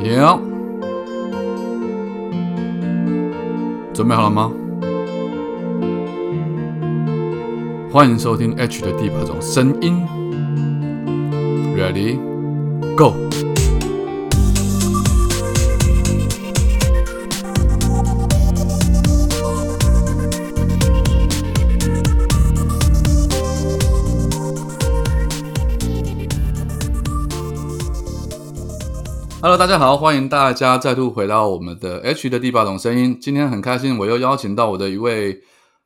停准备好了吗？欢迎收听 H 的第八种声音。Ready, go. go！Hello，大家好，欢迎大家再度回到我们的 H 的第八种声音。今天很开心，我又邀请到我的一位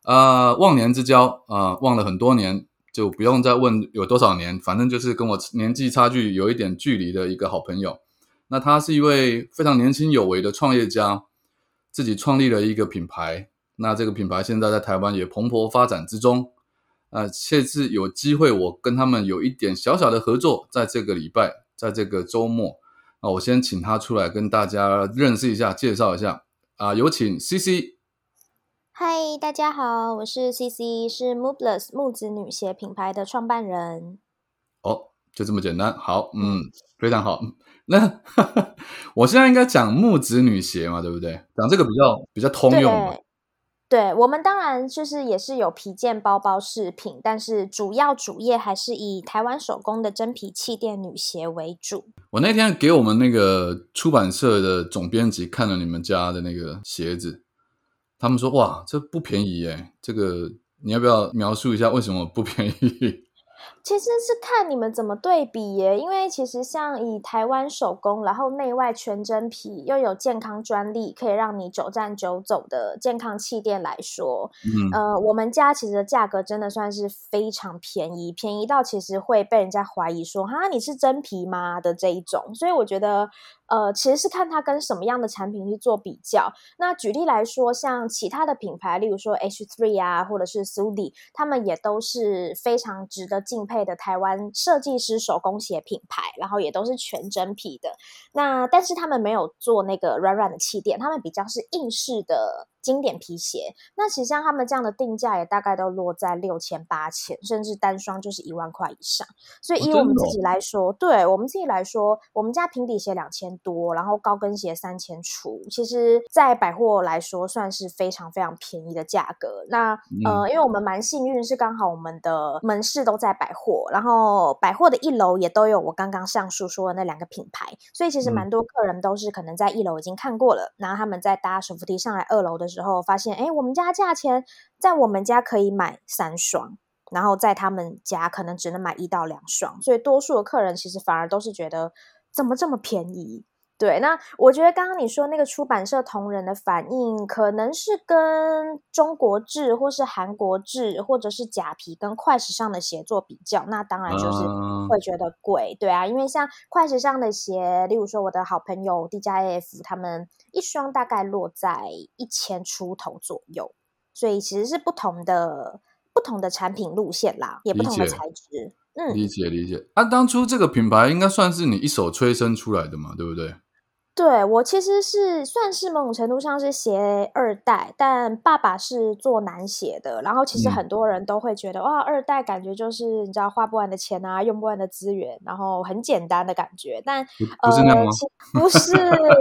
呃忘年之交啊，忘了很多年，就不用再问有多少年，反正就是跟我年纪差距有一点距离的一个好朋友。那他是一位非常年轻有为的创业家，自己创立了一个品牌。那这个品牌现在在台湾也蓬勃发展之中。呃，这次有机会，我跟他们有一点小小的合作，在这个礼拜，在这个周末。那我先请他出来跟大家认识一下，介绍一下啊，有请 C C。嗨，大家好，我是 C C，是 Moveless 木子女鞋品牌的创办人。哦，就这么简单。好，嗯，非常好。那 我现在应该讲木子女鞋嘛，对不对？讲这个比较比较通用嘛。对我们当然就是也是有皮件包包饰品，但是主要主业还是以台湾手工的真皮气垫女鞋为主。我那天给我们那个出版社的总编辑看了你们家的那个鞋子，他们说：“哇，这不便宜耶！这个你要不要描述一下为什么不便宜？” 其实是看你们怎么对比耶，因为其实像以台湾手工，然后内外全真皮，又有健康专利，可以让你久站久走的健康气垫来说，嗯，呃，我们家其实价格真的算是非常便宜，便宜到其实会被人家怀疑说，哈，你是真皮吗的这一种，所以我觉得。呃，其实是看它跟什么样的产品去做比较。那举例来说，像其他的品牌，例如说 H Three 啊，或者是 Sudi，他们也都是非常值得敬佩配的台湾设计师手工鞋品牌，然后也都是全真皮的。那但是他们没有做那个软软的气垫，他们比较是硬式的。经典皮鞋，那其实像他们这样的定价也大概都落在六千八千，甚至单双就是一万块以上。所以以我们自己来说，对我们自己来说，我们家平底鞋两千多，然后高跟鞋三千出，其实在百货来说算是非常非常便宜的价格。那呃，因为我们蛮幸运，是刚好我们的门市都在百货，然后百货的一楼也都有我刚刚上述说的那两个品牌，所以其实蛮多客人都是可能在一楼已经看过了，然后他们在搭手扶梯上来二楼的。时候发现，哎，我们家价钱在我们家可以买三双，然后在他们家可能只能买一到两双，所以多数的客人其实反而都是觉得怎么这么便宜。对，那我觉得刚刚你说那个出版社同仁的反应，可能是跟中国制或是韩国制，或者是假皮跟快时尚的鞋做比较，那当然就是会觉得贵，对啊，因为像快时尚的鞋，例如说我的好朋友 D 加 F，他们一双大概落在一千出头左右，所以其实是不同的不同的产品路线啦，也不同的材质，嗯，理解理解。啊，当初这个品牌应该算是你一手催生出来的嘛，对不对？对我其实是算是某种程度上是鞋二代，但爸爸是做男鞋的。然后其实很多人都会觉得哇，二代感觉就是你知道花不完的钱啊，用不完的资源，然后很简单的感觉。但不是？不是，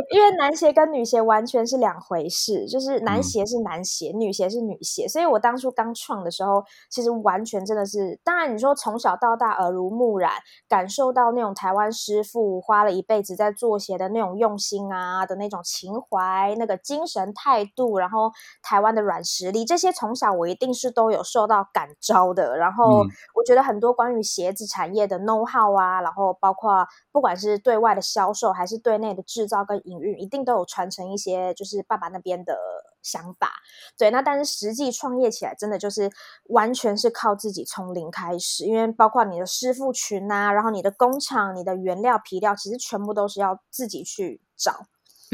因为男鞋跟女鞋完全是两回事，就是男鞋是男鞋，女鞋是女鞋。所以我当初刚创的时候，其实完全真的是，当然你说从小到大耳濡目染，感受到那种台湾师傅花了一辈子在做鞋的那种用。心啊的那种情怀，那个精神态度，然后台湾的软实力，这些从小我一定是都有受到感召的。然后我觉得很多关于鞋子产业的 know how 啊，然后包括不管是对外的销售，还是对内的制造跟营运，一定都有传承一些，就是爸爸那边的想法。对，那但是实际创业起来，真的就是完全是靠自己从零开始，因为包括你的师傅群啊，然后你的工厂、你的原料皮料，其实全部都是要自己去。找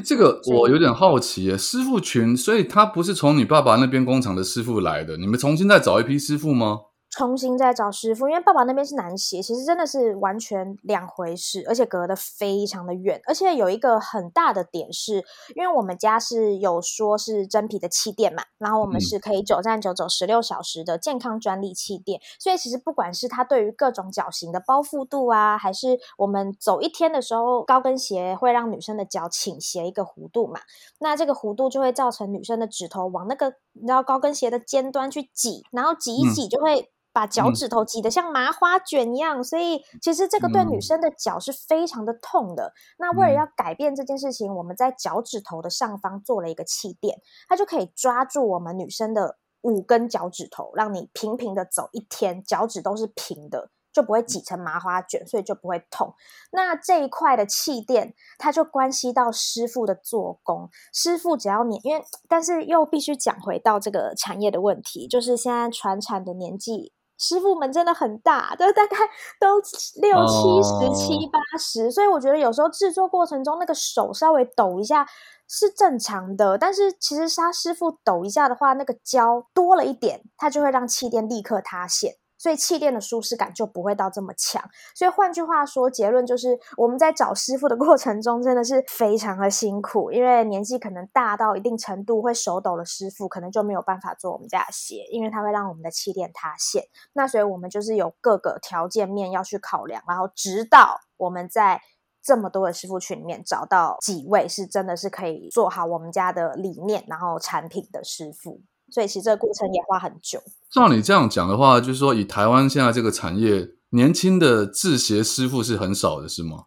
这个我有点好奇耶，师傅群，所以他不是从你爸爸那边工厂的师傅来的，你们重新再找一批师傅吗？重新再找师傅，因为爸爸那边是男鞋，其实真的是完全两回事，而且隔得非常的远。而且有一个很大的点是，因为我们家是有说是真皮的气垫嘛，然后我们是可以九站九走十六小时的健康专利气垫，所以其实不管是它对于各种脚型的包覆度啊，还是我们走一天的时候，高跟鞋会让女生的脚倾斜一个弧度嘛，那这个弧度就会造成女生的指头往那个你知道高跟鞋的尖端去挤，然后挤一挤就会。把脚趾头挤得像麻花卷一样，所以其实这个对女生的脚是非常的痛的。那为了要改变这件事情，我们在脚趾头的上方做了一个气垫，它就可以抓住我们女生的五根脚趾头，让你平平的走一天，脚趾都是平的，就不会挤成麻花卷，所以就不会痛。那这一块的气垫，它就关系到师傅的做工。师傅只要你，因为但是又必须讲回到这个产业的问题，就是现在传产的年纪。师傅们真的很大，都大概都六七十、七八十，所以我觉得有时候制作过程中那个手稍微抖一下是正常的。但是其实沙师傅抖一下的话，那个胶多了一点，它就会让气垫立刻塌陷。所以气垫的舒适感就不会到这么强。所以换句话说，结论就是我们在找师傅的 过程中真的是非常的辛苦，因为年纪可能大到一定程度会手抖的师傅，可能就没有办法做我们家的鞋，因为它会让我们的气垫塌陷。那所以我们就是有各个条件面要去考量，然后直到我们在这么多的师傅群里面找到几位是真的是可以做好我们家的理念然后产品的师傅。所以其实这个过程也花很久。照你这样讲的话，就是说以台湾现在这个产业，年轻的制鞋师傅是很少的，是吗？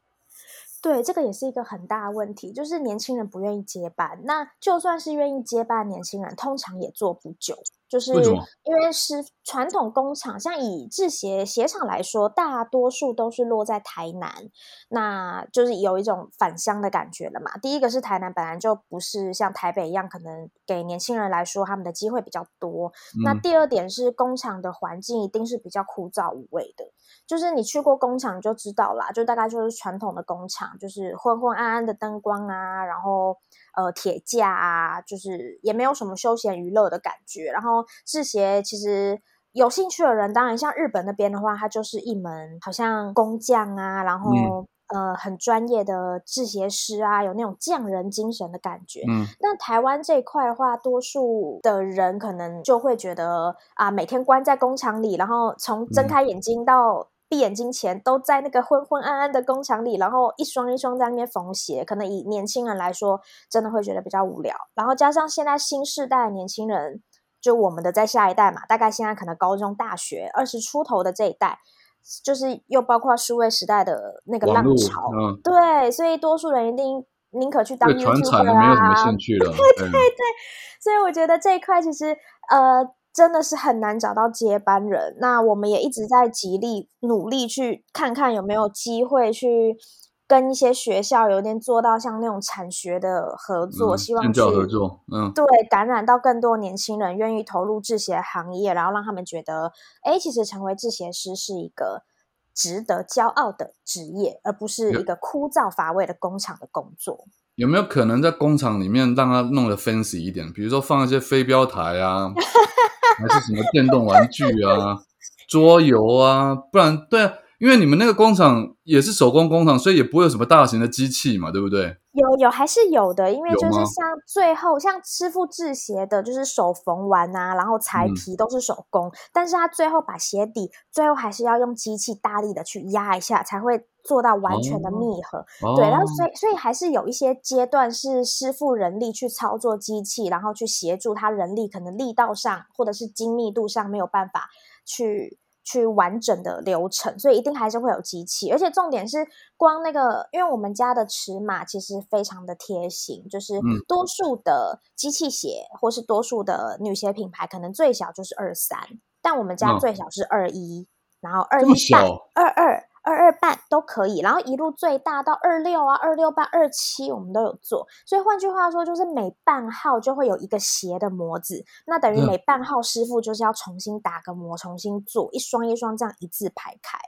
对，这个也是一个很大的问题，就是年轻人不愿意接班。那就算是愿意接班，年轻人通常也做不久。就是因为是传统工厂，像以制鞋鞋厂来说，大多数都是落在台南，那就是有一种返乡的感觉了嘛。第一个是台南本来就不是像台北一样，可能给年轻人来说他们的机会比较多。那第二点是工厂的环境一定是比较枯燥无味的，就是你去过工厂就知道啦，就大概就是传统的工厂，就是昏昏暗暗的灯光啊，然后。呃，铁架啊，就是也没有什么休闲娱乐的感觉。然后制鞋，其实有兴趣的人，当然像日本那边的话，它就是一门好像工匠啊，然后呃很专业的制鞋师啊，有那种匠人精神的感觉。嗯，但台湾这一块的话，多数的人可能就会觉得啊，每天关在工厂里，然后从睁开眼睛到。闭眼睛前都在那个昏昏暗暗的工厂里，然后一双一双在那边缝鞋，可能以年轻人来说，真的会觉得比较无聊。然后加上现在新时代的年轻人，就我们的在下一代嘛，大概现在可能高中、大学二十出头的这一代，就是又包括数位时代的那个浪潮，对，所以多数人一定宁可去当 YouTuber 啊，对对对，所以我觉得这一块其实呃。真的是很难找到接班人，那我们也一直在极力努力去看看有没有机会去跟一些学校有点做到像那种产学的合作，希望去合作，嗯，对，感染到更多年轻人愿意投入制鞋行业，然后让他们觉得，哎，其实成为制鞋师是一个值得骄傲的职业，而不是一个枯燥乏味的工厂的工作。有没有可能在工厂里面让它弄得 fancy 一点？比如说放一些飞镖台啊。还是什么电动玩具啊、桌游啊，不然对啊，因为你们那个工厂也是手工工厂，所以也不会有什么大型的机器嘛，对不对？有有还是有的，因为就是像最后像师傅制鞋的，就是手缝完啊，然后裁皮都是手工，但是他最后把鞋底最后还是要用机器大力的去压一下，才会做到完全的密合。对，然后所以所以还是有一些阶段是师傅人力去操作机器，然后去协助他人力可能力道上或者是精密度上没有办法去。去完整的流程，所以一定还是会有机器，而且重点是光那个，因为我们家的尺码其实非常的贴心，就是多数的机器鞋或是多数的女鞋品牌，可能最小就是二三，但我们家最小是二一，然后二一半二二。半都可以，然后一路最大到二六啊，二六半、二七我们都有做。所以换句话说，就是每半号就会有一个鞋的模子，那等于每半号师傅就是要重新打个模，重新做一双一双这样一字排开。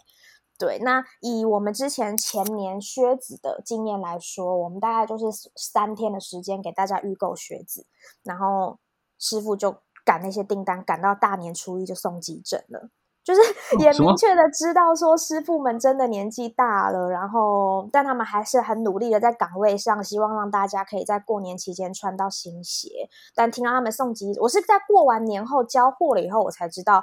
对，那以我们之前前年靴子的经验来说，我们大概就是三天的时间给大家预购靴子，然后师傅就赶那些订单，赶到大年初一就送急诊了。就是也明确的知道说师傅们真的年纪大了，然后但他们还是很努力的在岗位上，希望让大家可以在过年期间穿到新鞋。但听到他们送机，我是在过完年后交货了以后，我才知道。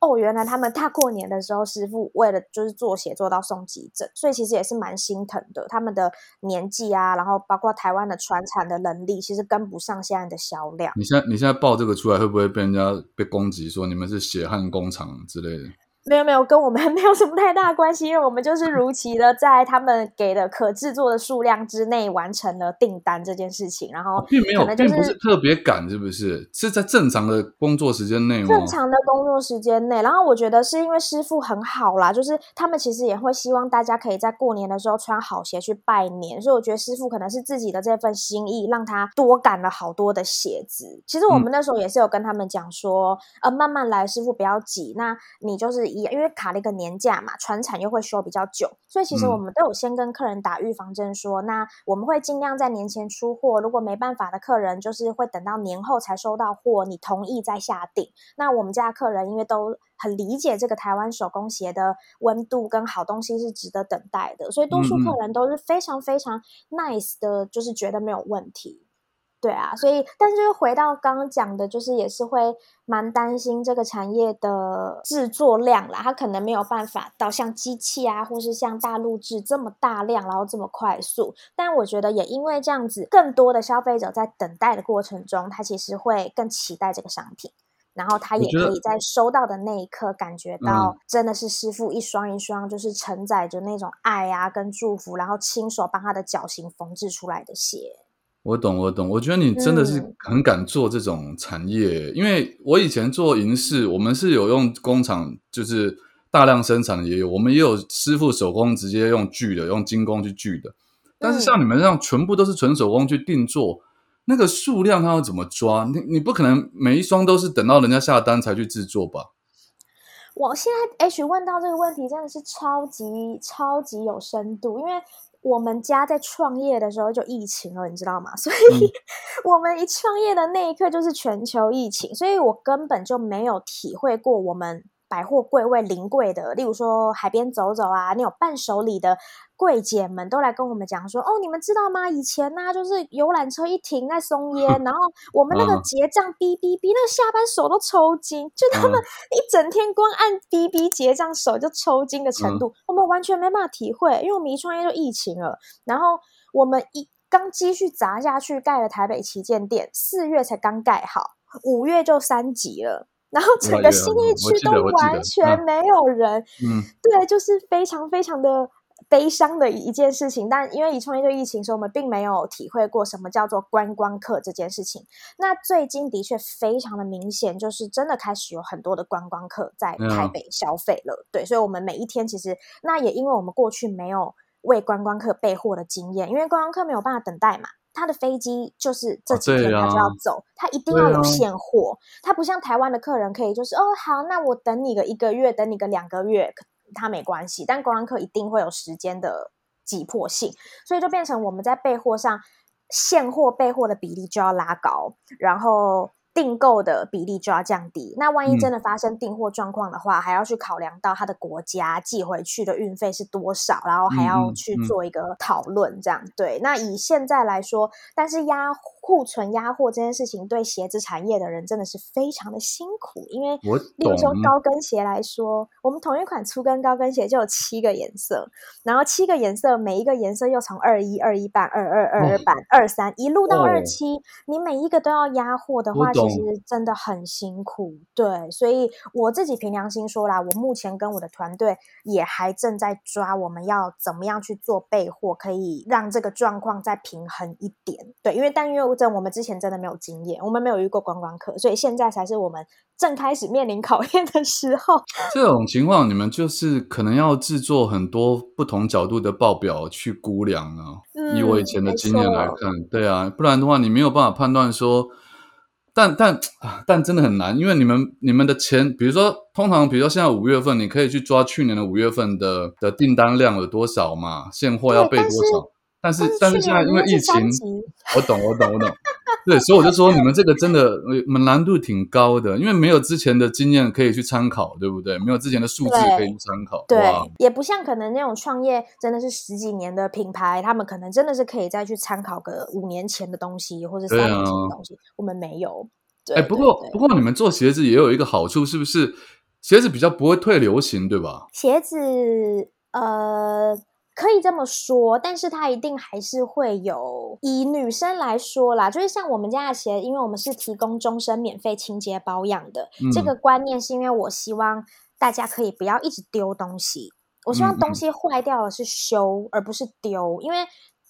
哦，原来他们大过年的时候，师傅为了就是做鞋做到送急诊，所以其实也是蛮心疼的。他们的年纪啊，然后包括台湾的传产的能力，其实跟不上现在的销量。你现在你现在报这个出来，会不会被人家被攻击说你们是血汗工厂之类的？没有没有，跟我们 没有什么太大关系，因为我们就是如期的在他们给的可制作的数量之内完成了订单这件事情，然后并没有，并不是特别赶，是不是？是在正常的工作时间内吗？正常的工作时间内，然后我觉得是因为师傅很好啦，就是他们其实也会希望大家可以在过年的时候穿好鞋去拜年，所以我觉得师傅可能是自己的这份心意，让他多赶了好多的鞋子。其实我们那时候也是有跟他们讲说，呃，慢慢来，师傅不要急，那你就是。因为卡了一个年假嘛，船产又会休比较久，所以其实我们都有先跟客人打预防针，说那我们会尽量在年前出货，如果没办法的客人，就是会等到年后才收到货，你同意再下定。那我们家的客人因为都很理解这个台湾手工鞋的温度跟好东西是值得等待的，所以多数客人都是非常非常 nice 的，就是觉得没有问题。对啊，所以但是就是回到刚刚讲的，就是也是会蛮担心这个产业的制作量啦，它可能没有办法到像机器啊，或是像大陆制这么大量，然后这么快速。但我觉得也因为这样子，更多的消费者在等待的过程中，他其实会更期待这个商品，然后他也可以在收到的那一刻感觉到，真的是师傅一双一双，就是承载着那种爱啊跟祝福，然后亲手帮他的脚型缝制出来的鞋。我懂，我懂。我觉得你真的是很敢做这种产业，因为我以前做银饰，我们是有用工厂，就是大量生产的也有，我们也有师傅手工直接用锯的，用精工去锯的。但是像你们这样全部都是纯手工去定做，那个数量它要怎么抓？你你不可能每一双都是等到人家下单才去制作吧？我现在 H 问到这个问题真的是超级超级有深度，因为。我们家在创业的时候就疫情了，你知道吗？所以 我们一创业的那一刻就是全球疫情，所以我根本就没有体会过我们。百货柜位临柜的，例如说海边走走啊，那种伴手礼的柜姐们都来跟我们讲说：“哦，你们知道吗？以前呢，就是游览车一停在松 烟，然后我们那个结账哔哔哔，那个下班手都抽筋，就他们一整天光按哔哔结账手就抽筋的程度，我们完全没办法体会，因为我们一创业就疫情了，然后我们一刚继续砸下去盖了台北旗舰店，四月才刚盖好，五月就三级了。”然后整个新义区都完全没有人，嗯，对，就是非常非常的悲伤的一件事情。但因为一创业就疫情，所以我们并没有体会过什么叫做观光客这件事情。那最近的确非常的明显，就是真的开始有很多的观光客在台北消费了。对，所以我们每一天其实那也因为我们过去没有为观光客备货的经验，因为观光客没有办法等待嘛。他的飞机就是这几天他就要走，他一定要有现货。他不像台湾的客人可以就是哦好，那我等你个一个月，等你个两个月，他没关系。但观光客一定会有时间的急迫性，所以就变成我们在备货上现货备货的比例就要拉高，然后。订购的比例就要降低。那万一真的发生订货状况的话，还要去考量到他的国家寄回去的运费是多少，然后还要去做一个讨论。这样对。那以现在来说，但是压库存压货这件事情，对鞋子产业的人真的是非常的辛苦。因为，例如说高跟鞋来说，我们同一款粗跟高跟鞋就有七个颜色，然后七个颜色，每一个颜色又从二一、二一版、二二、二二版、二三一路到二七，你每一个都要压货的话。其实真的很辛苦，对，所以我自己凭良心说啦，我目前跟我的团队也还正在抓，我们要怎么样去做备货，可以让这个状况再平衡一点。对，因为但因为真我们之前真的没有经验，我们没有遇过观光客，所以现在才是我们正开始面临考验的时候。这种情况，你们就是可能要制作很多不同角度的报表去估量啊。以我以前的经验来看，对啊，不然的话，你没有办法判断说。但但啊，但真的很难，因为你们你们的钱，比如说通常，比如说现在五月份，你可以去抓去年的五月份的的订单量有多少嘛，现货要备多少。但是但是现在因为疫情，我懂我懂我懂，对，所以我就说你们这个真的呃难度挺高的，因为没有之前的经验可以去参考，对不对？没有之前的数字对可以去参考，对哇，也不像可能那种创业真的是十几年的品牌，他们可能真的是可以再去参考个五年前的东西或者三年前的东西，我们没有。对哎，不过不过你们做鞋子也有一个好处，是不是？鞋子比较不会退流行，对吧？鞋子，呃，可以这么说，但是它一定还是会有。以女生来说啦，就是像我们家的鞋，因为我们是提供终身免费清洁保养的，这嗯个观念是因为我希望大家可以不要一直丢东西，我希望东西坏掉了是修，而不是丢，因为。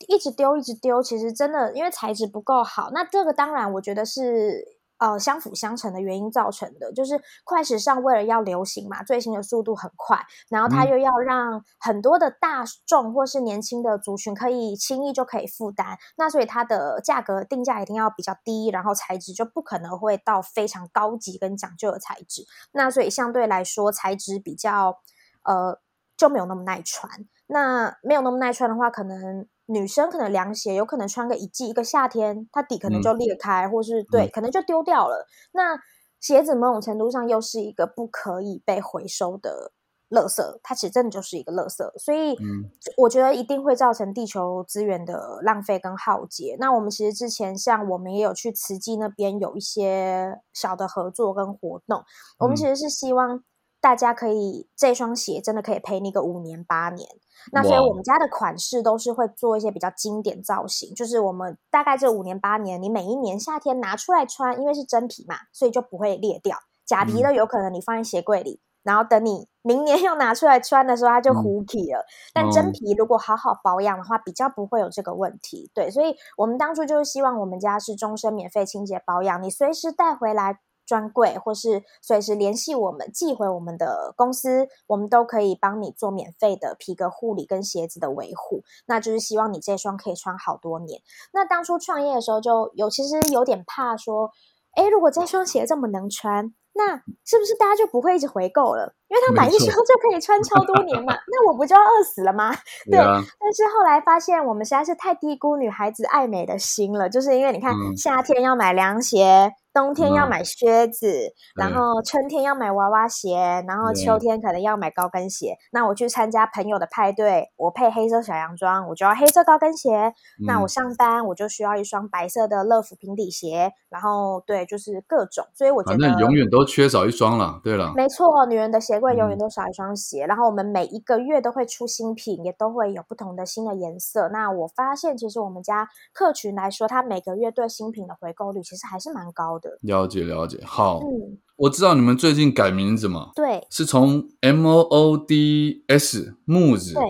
一直丢，一直丢，其实真的因为材质不够好。那这个当然，我觉得是呃相辅相成的原因造成的。就是快时尚为了要流行嘛，最新的速度很快，然后它嗯又要让很多的大众或是年轻的族群可以轻易就可以负担，那所以它的价格定价一定要比较低，然后材质就不可能会到非常高级跟讲究的材质。那所以相对来说，材质比较呃就没有那么耐穿。那没有那么耐穿的话，可能女生可能凉鞋有可能穿个一季一个夏天，它底可能嗯就裂开，或是对，可能就丢掉了。那鞋子某种程度上又是一个不可以被回收的垃圾，它其实真的就是一个垃圾，所以嗯我觉得一定会造成地球资源的浪费跟耗竭。那我们其实之前像我们也有去慈济那边有一些小的合作跟活动，我们嗯其实是希望大家可以这双鞋真的可以陪你个五年八年。那所以我们家的款式都是会做一些比较经典造型，就是我们大概这五年八年，你每一年夏天拿出来穿，因为是真皮嘛，所以就不会裂掉。假皮的有可能你放在鞋柜里，然后等你明年要拿出来穿的时候，它就嗯糊起了。但真哦皮如果好好保养的话，比较不会有这个问题。对，所以我们当初就是希望我们家是终身免费清洁保养，你随时带回来。专柜，或是随时联系我们，寄回我们的公司，我们都可以帮你做免费的皮革护理跟鞋子的维护。那就是希望你这双可以穿好多年。那当初创业的时候就有，其实有点怕说，哎，如果这双鞋这么能穿，那是不是大家就不会一直回购了？因为他买一双就可以穿超多年嘛，那我不就要饿死了吗？对啊，但是后来发现，我们实在是太低估女孩子爱美的心了。就是因为你看，嗯夏天要买凉鞋，冬天要嗯买靴子，然后春天要买娃娃鞋，然后秋天可能要买高跟鞋。那我去参加朋友的派对，我配黑色小洋装，我就要黑色高跟鞋。那我嗯上班我就需要一双白色的乐福平底鞋。然后对，就是各种，所以我觉得永远都缺少一双了。对了，没错，女人的鞋柜永远嗯都少一双鞋。然后我们每一个月都会出新品，也都会有不同的新的颜色。那我发现，其实我们家客群来说，他每个月对新品的回购率其实还是蛮高的。了解了解。好，嗯，我知道你们最近改名字嘛，对是从 M O O D S 木子对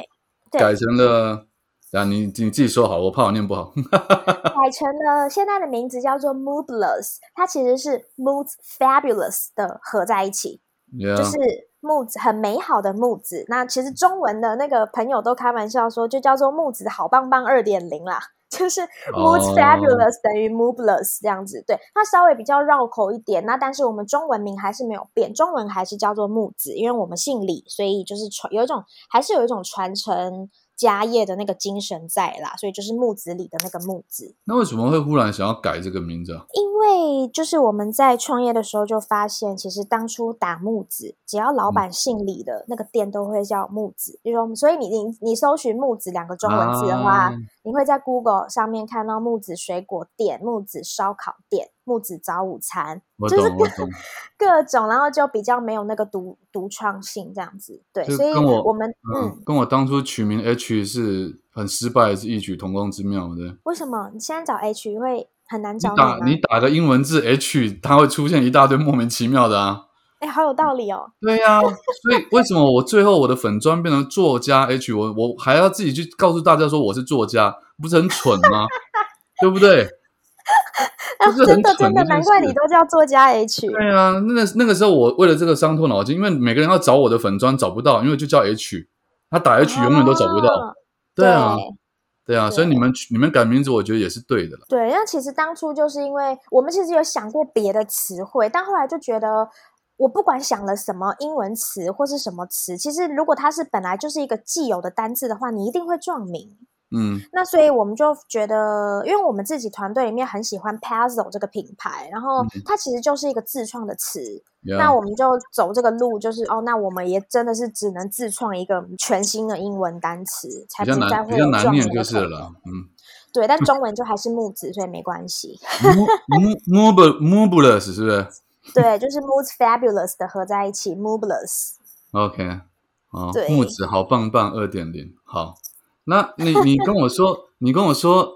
对，改成了。啊，你你自己说好，我怕我念不好。改成了现在的名字叫做 Moodless，它其实是 Moods Fabulous 的合在一起。就是木子很美好的木子。那其实中文的那个朋友都开玩笑说，就叫做木子好棒棒二点零啦，就是 Moods 哦 Fabulous 等于 moveless 这样子。对，它稍微比较绕口一点。那但是我们中文名还是没有变，中文还是叫做木子，因为我们姓李，所以就是传有一种还是有一种传承。家业的那个精神在啦，所以就是木子李的那个木子。那为什么会忽然想要改这个名字啊？因为就是我们在创业的时候就发现，其实当初打木子，只要老板姓李的、那个店都会叫木子。就说，所以你你你搜寻木子两个中文字的话，啊你会在 Google 上面看到木子水果店、木子烧烤店、木子早午餐，我就是懂，我懂。各种，然后就比较没有那个独独创性这样子。对，所以跟我我们嗯嗯，，跟我当初取名 H 是很失败，是异曲同工之妙的。为什么你现在找 H 会很难找吗？打你打个英文字 H，它会出现一大堆莫名其妙的啊。哎，好有道理哦。对呀、所以 为什么我最后我的粉砖变成作家 H，我我还要自己去告诉大家说我是作家，不是很蠢吗？对不对？真的真的，难怪你都叫作家 H。对啊，那个那个时候我为了这个伤透脑筋，因为每个人要找我的粉砖找不到，因为就叫 H，他打 H 永远都找不到。哦对啊，对对啊，所以你们你们改名字，我觉得也是对的了。对，那其实当初就是因为我们其实有想过别的词汇，但后来就觉得，我不管想了什么英文词或是什么词，其实如果它是本来就是一个既有的单字的话，你一定会撞名。嗯。那所以我们就觉得，因为我们自己团队里面很喜欢 Puzzle 这个品牌，然后嗯。它其实就是一个自创的词。那我们就走这个路，就是哦，那我们也真的是只能自创一个全新的英文单词，才比较难比不再会有较难念撞人的就是了。嗯。对，但中文就还是木子，所以没关系。，mo mo mobulous 是不是？对，就是 moves fabulous 的合在一起，moveless。？OK，哦，对。木子好棒棒二点零，好，那你你跟我说，你跟我说，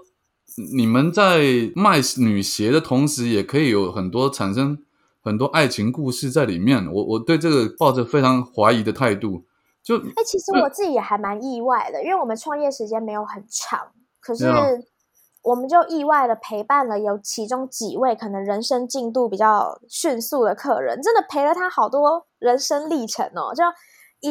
你们在卖女鞋的同时，也可以有很多产生很多爱情故事在里面。我我对这个抱着非常怀疑的态度，就哎、其实我自己也还蛮意外的，因为我们创业时间没有很长，可是我们就意外的陪伴了有其中几位可能人生进度比较迅速的客人，真的陪了他好多人生历程哦。就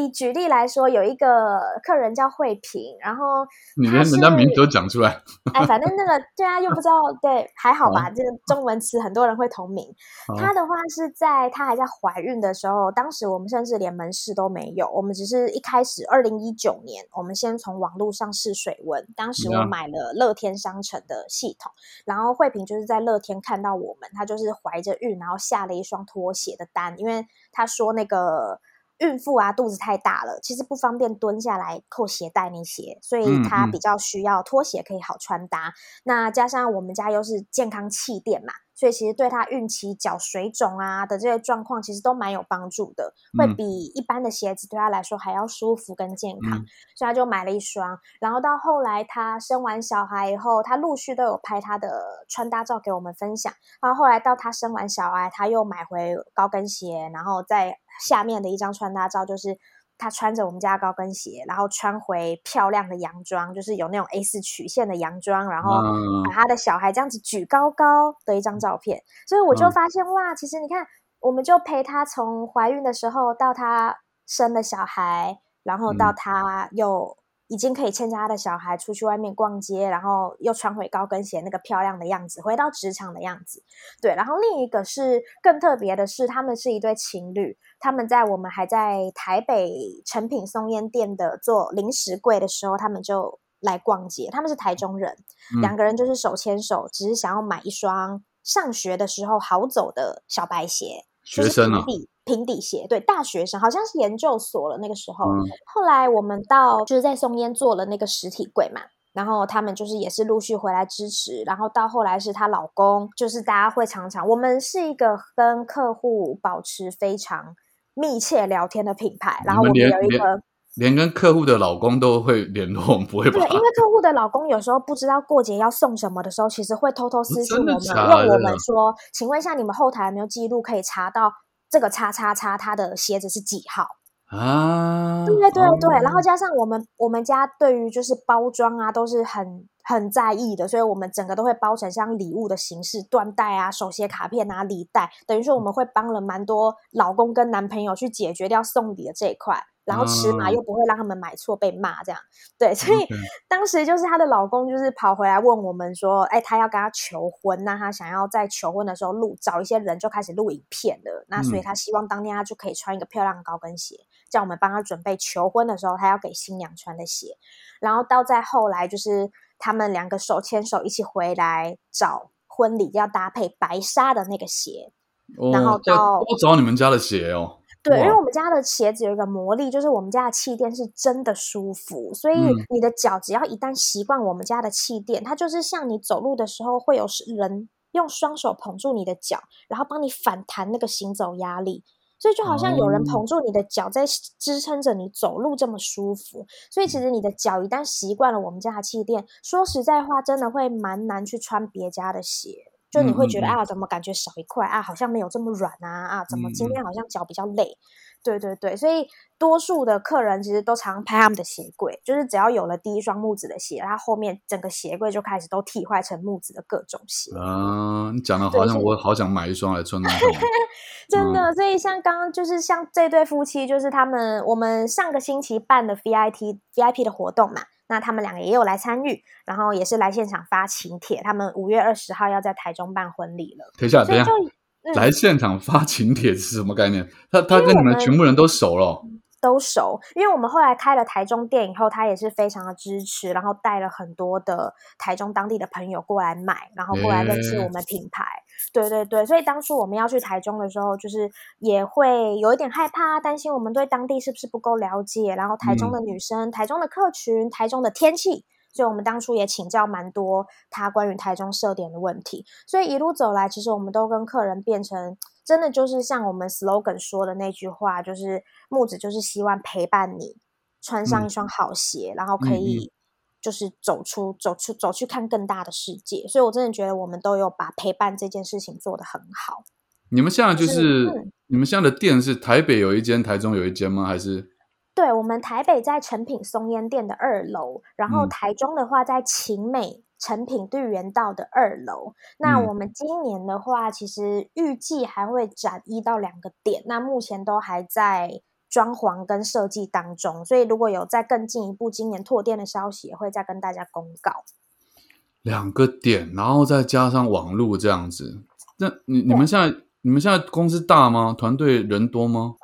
以举例来说，有一个客人叫慧萍，然后你连人家名字都讲出来，哎，反正那个对啊，又不知道对，还好吧？这个中文词很多人会同名。好她的话是在她还在怀孕的时候，当时我们甚至连门市都没有，我们只是一开始二零一九年，我们先从网络上试水温。当时我.买了乐天商城的系统，然后慧萍就是在乐天看到我们，她就是怀着孕，然后下了一双拖鞋的单，因为她说那个。孕妇啊，肚子太大了，其实不方便蹲下来扣鞋带那些，所以她比较需要拖鞋可以好穿搭。那加上我们家又是健康气垫嘛，所以其实对他孕期脚水肿啊的这些状况，其实都蛮有帮助的，会嗯比一般的鞋子对他来说还要舒服跟健康。嗯所以他就买了一双。然后到后来他生完小孩以后，他陆续都有拍他的穿搭照给我们分享。然后后来到他生完小孩，他又买回高跟鞋，然后在下面的一张穿搭照就是。她穿着我们家的高跟鞋，然后穿回漂亮的洋装，就是有那种 A 四曲线的洋装，然后嗯。把他的小孩这样子举高高的一张照片，所以我就嗯。发现、哇，其实你看，我们就陪她从怀孕的时候到她生了小孩，然后到嗯。她又已经可以牵着他的小孩出去外面逛街，然后又穿回高跟鞋那个漂亮的样子，回到职场的样子。对，然后另一个是更特别的是，他们是一对情侣，他们在我们还在台北成品松烟店的做零食柜的时候，他们就来逛街。他们是台中人，嗯两个人就是手牵手，只是想要买一双上学的时候好走的小白鞋，就是学生啊平底鞋，对，大学生好像是研究所了那个时候。嗯后来我们到就是在松烟做了那个实体柜嘛。然后他们就是也是陆续回来支持，然后到后来是她老公，就是大家会常常，我们是一个跟客户保持非常密切聊天的品牌，然后我们有一个连跟客户的老公都会联络，我们不会吧对，？因为客户的老公有时候不知道过节要送什么的时候，其实会偷偷私信我们，问我们说：“请问一下，你们后台有没有记录可以查到这个叉叉叉他的鞋子是几号？”啊，对对对，然后哦加上我们我们家对于就是包装啊都是很很在意的，所以我们整个都会包成像礼物的形式，缎带啊、手写卡片啊、礼袋，等于说我们会帮了蛮多老公跟男朋友去解决掉送礼的这一块，然后尺码啊又不会让他们买错被骂这样。对，所以当时就是她的老公就是跑回来问我们说，哎，他要跟她求婚，那他想要在求婚的时候录找一些人就开始录影片了，那所以嗯他希望当天他就可以穿一个漂亮的高跟鞋。叫我们帮他准备求婚的时候，他要给新娘穿的鞋。然后到再后来，就是他们两个手牵手一起回来找婚礼要搭配白纱的那个鞋。然后到多找你们家的鞋哦。对，因为我们家的鞋子有一个魔力，就是我们家的气垫是真的舒服，所以嗯你的脚只要一旦习惯我们家的气垫，它就是像你走路的时候会有人用双手捧住你的脚，然后帮你反弹那个行走压力。所以就好像有人哦捧住你的脚，在支撑着你走路这么舒服。所以其实你的脚一旦习惯了我们家的气垫，说实在话，真的会蛮难去穿别家的鞋。就你会觉得、嗯嗯嗯啊，怎么感觉少一块啊？好像没有这么软啊啊？怎么今天好像脚比较累？对对对，所以多数的客人其实都常拍他们的鞋柜，就是只要有了第一双木子的鞋，它后面整个鞋柜就开始都替换成木子的各种鞋。啊，你讲的好像我好想买一双来穿穿看哦。真的，所以像刚刚就是像这对夫妻，就是他们我们上个星期办的 VIP VIP 的活动嘛，那他们两个也有来参与，然后也是来现场发请帖，他们五月二十号要在台中办婚礼了，等一下，等一下，嗯来现场发请帖是什么概念？他他跟你们全部人都熟了哦。都熟，因为我们后来开了台中店以后，他也是非常的支持，然后带了很多的台中当地的朋友过来买，然后过来认识我们品牌。对对对，所以当初我们要去台中的时候，就是也会有一点害怕，担心我们对当地是不是不够了解，然后台中的女生、台中的客群、台中的天气，所以我们当初也请教蛮多他关于台中设点的问题。所以一路走来，其实我们都跟客人变成。真的就是像我们 slogan 说的那句话，就是木子就是希望陪伴你穿上一双好鞋，然后可以就是走出走出走去看更大的世界。所以我真的觉得我们都有把陪伴这件事情做得很好。你们现在就是你们现在的店是台北有一间，台中有一间吗？还是？对，我们台北在成品松烟店的二楼，然后台中的话在晴美。成品绿园道的二楼，那我们今年的话，其实预计还会展一到两个点，那目前都还在装潢跟设计当中，所以如果有再更进一步今年拓店的消息，也会再跟大家公告。两个点，然后再加上网络这样子，那你你们现在你们现在公司大吗？团队人多吗？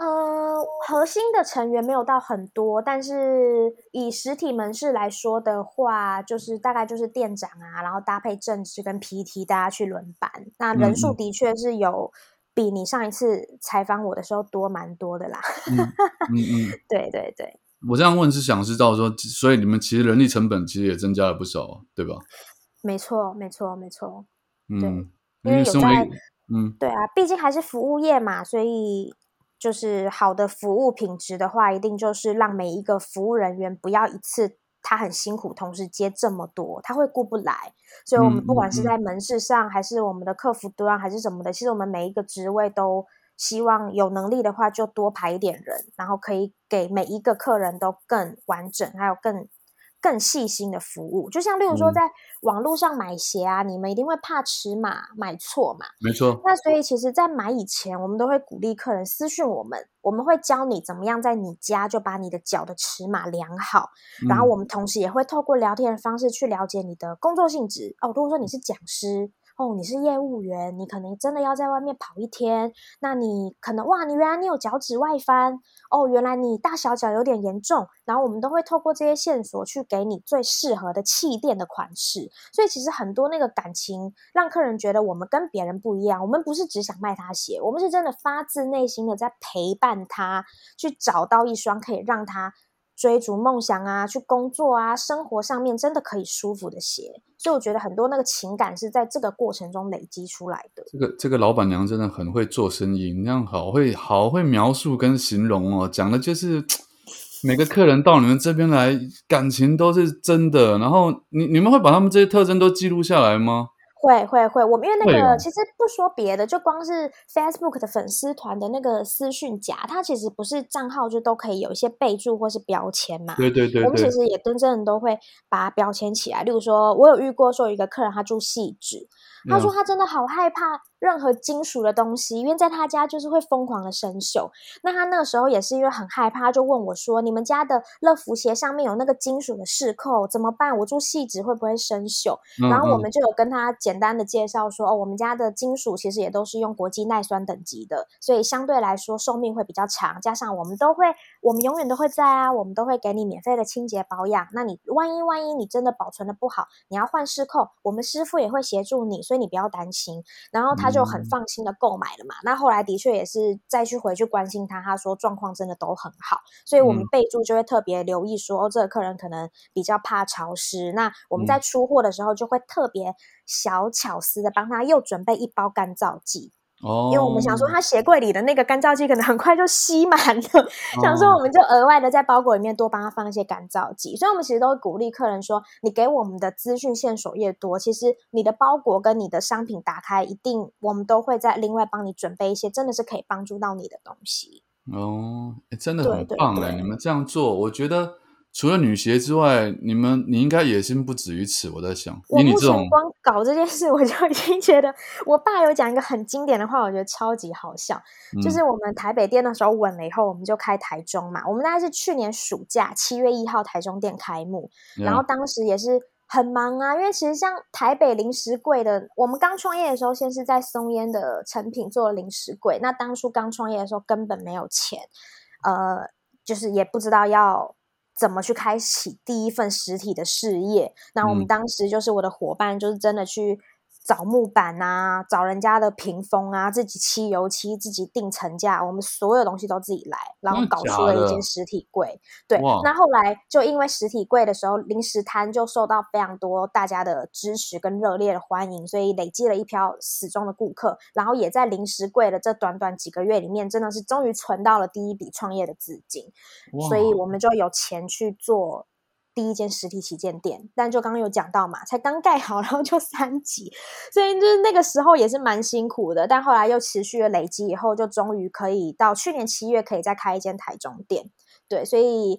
核心的成员没有到很多，但是以实体门市来说的话，就是大概就是店长啊，然后搭配正职跟 PT，大家去轮班。那人数的确是有比你上一次采访我的时候多蛮多的啦。嗯嗯，对对对。我这样问是想知道说，所以你们其实人力成本其实也增加了不少，对吧？没错，没错，没错。嗯，因为有在，嗯，对啊，毕竟还是服务业嘛，所以。就是好的服务品质的话，一定就是让每一个服务人员不要一次他很辛苦，同时接这么多，他会顾不来。所以，我们不管是在门市上，还是我们的客服端，还是什么的，其实我们每一个职位都希望有能力的话，就多排一点人，然后可以给每一个客人都更完整，还有更。更细心的服务，就像例如说，在网络上买鞋啊，你们一定会怕尺码买错嘛？没错。那所以其实，在买以前，我们都会鼓励客人私讯我们，我们会教你怎么样在你家就把你的脚的尺码量好，然后我们同时也会透过聊天的方式去了解你的工作性质。哦，如果说你是讲师。哦，你是业务员，你可能真的要在外面跑一天，那你可能哇，你原来你有脚趾外翻，哦，原来你大小脚有点严重，然后我们都会透过这些线索去给你最适合的气垫的款式，所以其实很多那个感情让客人觉得我们跟别人不一样，我们不是只想卖他鞋，我们是真的发自内心的在陪伴他去找到一双可以让他。追逐梦想啊，去工作啊，生活上面真的可以舒服的鞋，所以我觉得很多那个情感是在这个过程中累积出来的。这个这个老板娘真的很会做生意，那样好会好会描述跟形容哦，讲的就是每个客人到你们这边来，感情都是真的。然后你你们会把他们这些特征都记录下来吗？会会会，我们因为那个其实不说别的，就光是 Facebook 的粉丝团的那个私讯夹，它其实不是账号就都可以有一些备注或是标签嘛。对对对，我们其实也真正都会把它标签起来。例如说，我有遇过说一个客人他住细致，他说他真的好害怕。任何金属的东西，因为在他家就是会疯狂的生锈。那他那个时候也是因为很害怕，就问我说：“你们家的乐福鞋上面有那个金属的饰扣，怎么办？我住细纸会不会生锈？”然后我们就有跟他简单的介绍说：“哦，我们家的金属其实也都是用国际耐酸等级的，所以相对来说寿命会比较长。加上我们都会，我们永远都会在啊，我们都会给你免费的清洁保养。那你万一万一你真的保存的不好，你要换饰扣，我们师傅也会协助你，所以你不要担心。”然后他。就很放心的购买了嘛，那后来的确也是再去回去关心他，他说状况真的都很好，所以我们备注就会特别留意说，哦，这个客人可能比较怕潮湿，那我们在出货的时候就会特别小巧思的帮他又准备一包干燥剂。哦，因为我们想说，他鞋柜里的那个干燥剂可能很快就吸满了，想说我们就额外的在包裹里面多帮他放一些干燥剂。所以，我们其实都会鼓励客人说，你给我们的资讯线索越多，其实你的包裹跟你的商品打开，一定我们都会在另外帮你准备一些真的是可以帮助到你的东西。哦，真的很棒哎！你们这样做，我觉得。除了女鞋之外，你们你应该野心不止于此。我在想，我目前光搞这件事，我就已经觉得，我爸有讲一个很经典的话，我觉得超级好笑。就是我们台北店那时候稳了以后，我们就开台中嘛。我们大概是去年暑假七月一号台中店开幕，然后当时也是很忙啊，因为其实像台北零食柜的，我们刚创业的时候，先是在松烟的成品做零食柜。那当初刚创业的时候，根本没有钱，呃。就是也不知道要怎么去开启第一份实体的事业。那我们嗯当时就是我的伙伴，就是真的去。找木板啊，找人家的屏风啊，自己漆油漆，自己定层架，我们所有东西都自己来，然后搞出了一间实体柜。对，那后来就因为实体柜的时候，零食摊就受到非常多大家的支持跟热烈的欢迎，所以累积了一票死忠的顾客，然后也在零食柜的这短短几个月里面，真的是终于存到了第一笔创业的资金，所以我们就有钱去做。第一间实体旗舰店，但就刚刚有讲到嘛，才刚盖好，然后就三级，所以就是那个时候也是蛮辛苦的。但后来又持续了累积，以后就终于可以到去年七月可以再开一间台中店。对，所以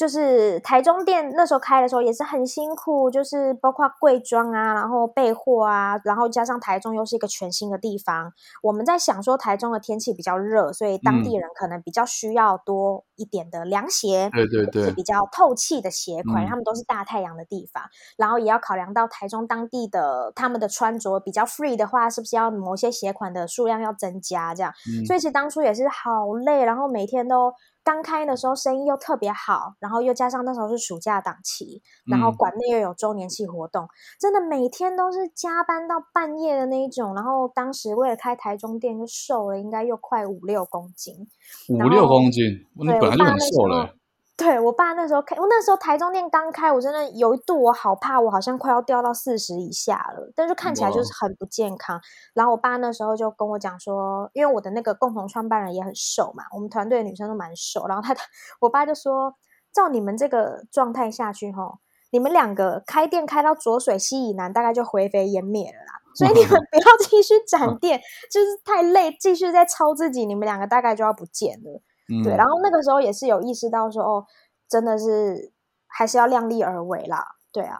就是台中店那时候开的时候也是很辛苦，就是包括柜装啊，然后备货啊，然后加上台中又是一个全新的地方，我们在想说台中的天气比较热，所以当地人可能比较需要多一点的凉鞋，对对对。是比较透气的鞋款，嗯。他们都是大太阳的地方，然后也要考量到台中当地的他们的穿着比较 free 的话，是不是要某些鞋款的数量要增加这样？嗯所以其实当初也是好累，然后每天都刚开的时候生意又特别好，然后又加上那时候是暑假档期，然后嗯馆内又有周年庆活动，真的每天都是加班到半夜的那一种。然后当时为了开台中店，就瘦了应该又快五六公斤。五六公斤，你对本来就很我爸那时候瘦了欸。对我爸那时候开，我那时候台中店刚开，我真的有一度我好怕，我好像快要掉到四十以下了，但是看起来就是很不健康。然后我爸那时候就跟我讲说，因为我的那个共同创办人也很瘦嘛，我们团队的女生都蛮瘦，然后他 我爸就说，照你们这个状态下去吼，你们两个开店开到浊水溪以南，大概就灰飞烟灭了啦。所以你们不要 继续展店，就是太累，继续在操自己，你们两个大概就要不见了。嗯，对，然后那个时候也是有意识到说，哦，真的是还是要量力而为啦。对啊，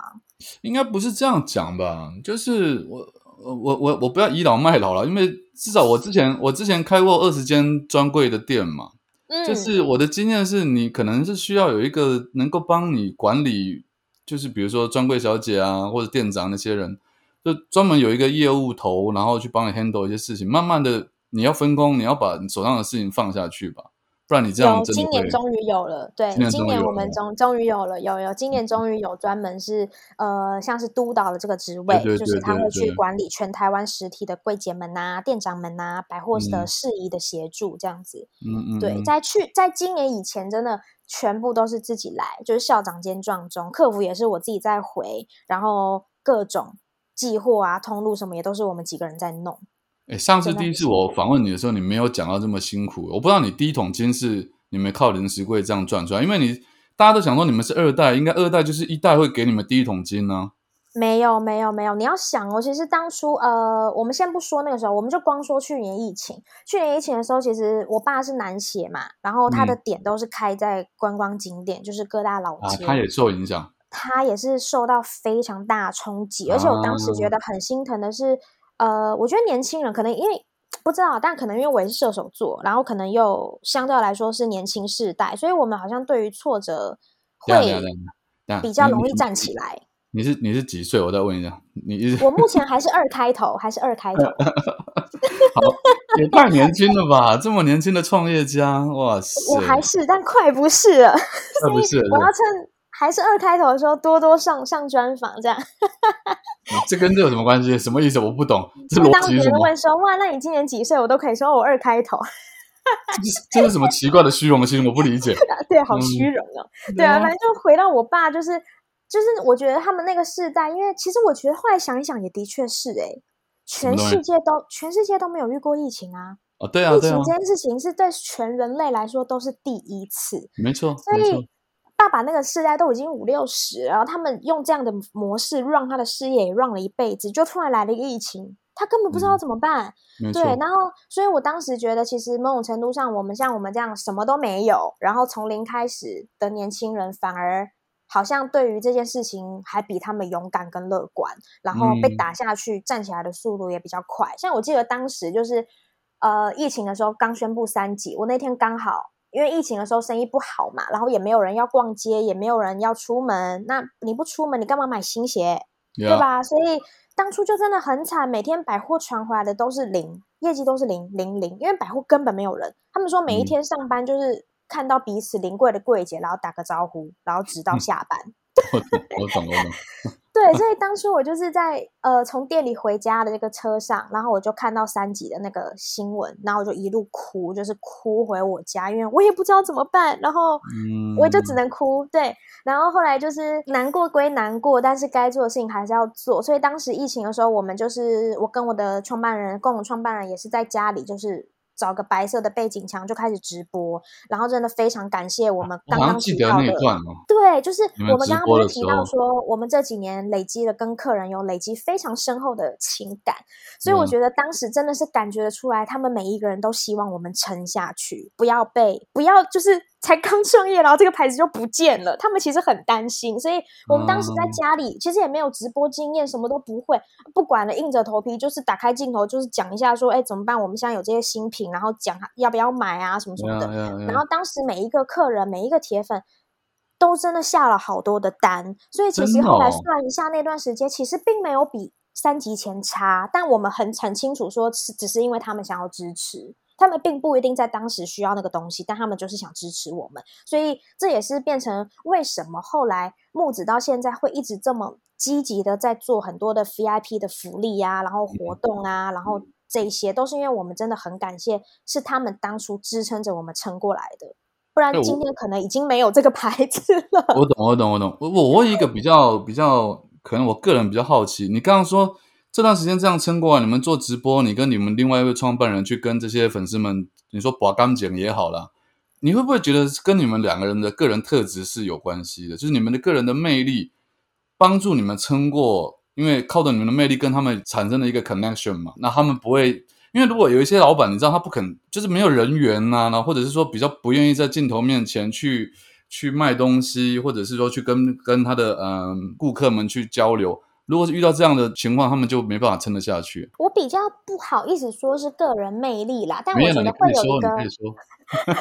应该不是这样讲吧？就是我我我我不要倚老卖老了，因为至少我之前我之前开过二十间专柜的店嘛，嗯，就是我的经验是你可能是需要有一个能够帮你管理，就是比如说专柜小姐啊或者店长那些人，就专门有一个业务头，然后去帮你 handle 一些事情。慢慢的你要分工，你要把你手上的事情放下去吧，不然你这样有。今年终于有了，对，今年我们终终于有了，有有，今年终于有专门是呃，像是督导的这个职位，对对就是他会去管理全台湾实体的柜姐们呐、店长们呐、百货的嗯事宜的协助这样子。嗯嗯，对，嗯在去在今年以前，真的全部都是自己来，就是校长兼撞钟，客服也是我自己在回，然后各种寄货啊、通路什么也都是我们几个人在弄。哎，上次第一次我访问你的时候，你没有讲到这么辛苦。我不知道你第一桶金是你们靠零食柜这样赚出来，因为你大家都想说你们是二代，应该二代就是一代会给你们第一桶金呢、没有没有没有，你要想哦，其实当初呃，我们先不说那个时候，我们就光说去年疫情。去年疫情的时候，其实我爸是南协嘛，然后他的嗯点都是开在观光景点，就是各大老啊，街。他也受影响。他也是受到非常大的冲击，而且我当时觉啊得很心疼的是，呃，我觉得年轻人可能因为不知道，但可能因为我也是射手座，然后可能又相对来说是年轻世代，所以我们好像对于挫折会比较容易站起来。你是你是几岁？我再问一下，你是我目前还是二开头，还是二开头。也太年轻了吧？这么年轻的创业家，哇塞！我还是，但快不是了。快不是了我要趁还是二开头的时候多多上上专访，这样。这跟这有什么关系？什么意思？我不懂，这就当别逻辑是什么？人问说：“哇，那你今年几岁？”我都可以说：“我二开头。这是什么奇怪的虚荣心？我不理解。”对，好嗯虚荣哦。对啊，反正就回到我爸，就是就是，我觉得他们那个世代，因为其实我觉得后来想一想，也的确是诶、全世界都全世界都没有遇过疫情啊。哦，对啊，对啊疫情，这件事情是对全人类来说都是第一次，没错，所以。爸爸那个世代都已经五六十，然后他们用这样的模式让他的事业也让了一辈子，就突然来了一个疫情，他根本不知道嗯怎么办。对，，然后所以我当时觉得，其实某种程度上，我们像我们这样什么都没有，然后从零开始的年轻人，反而好像对于这件事情还比他们勇敢跟乐观，然后被嗯打下去站起来的速度也比较快。像我记得当时就是呃疫情的时候刚宣布三级，我那天刚好。因为疫情的时候生意不好嘛，然后也没有人要逛街，也没有人要出门。那你不出门，你干嘛买新鞋？对吧？所以当初就真的很惨，每天百货传回来的都是零，业绩都是零零零，因为百货根本没有人。他们说每一嗯天上班就是看到彼此临柜的柜姐，然后打个招呼，然后直到下班。我懂，我懂，我懂。对，所以 当初我就是在呃从店里回家的这个车上，然后我就看到三级的那个新闻，然后我就一路哭，就是哭回我家，因为我也不知道怎么办，然后我就只能哭。对，然后后来就是难过归难过，但是该做的事情还是要做。所以当时疫情的时候，我们就是我跟我的创办人，共同创办人也是在家里，就是。找个白色的背景墙就开始直播，然后真的非常感谢我们刚刚记得那段哦。对，就是我们刚刚不是提到说，我们这几年累积了跟客人有累积非常深厚的情感，所以我觉得当时真的是感觉得出来，他们每一个人都希望我们撑下去，不要被不要就是。才刚创业，然后这个牌子就不见了，他们其实很担心，所以我们当时在家里其实也没有直播经验，什么都不会，不管了，硬着头皮就是打开镜头，就是讲一下说，哎，怎么办？我们现在有这些新品，然后讲要不要买啊，什么什么的。然后当时每一个客人，每一个铁粉都真的下了好多的单，所以其实后来算一下那段时间，其实并没有比三级前差，但我们很很清楚说，是只是因为他们想要支持。他们并不一定在当时需要那个东西，但他们就是想支持我们，所以这也是变成为什么后来木子到现在会一直这么积极的在做很多的 VIP 的福利啊，然后活动啊，然后这些都是因为我们真的很感谢，是他们当初支撑着我们撑过来的，不然今天可能已经没有这个牌子了。我懂，我懂，我懂。我我问一个比较比较可能我个人比较好奇，你刚刚说。这段时间这样撑过来，你们做直播，你跟你们另外一位创办人去跟这些粉丝们，你说拔干净也好了，你会不会觉得跟你们两个人的个人特质是有关系的？就是你们的个人的魅力帮助你们撑过，因为靠着你们的魅力跟他们产生了一个 connection 嘛。那他们不会，因为如果有一些老板，你知道他不肯，就是没有人缘呐，然后或者是说比较不愿意在镜头面前去去卖东西，或者是说去跟跟他的嗯顾客们去交流。如果是遇到这样的情况，他们就没办法撑得下去。我比较不好意思说是个人魅力啦，但我觉得会有一个，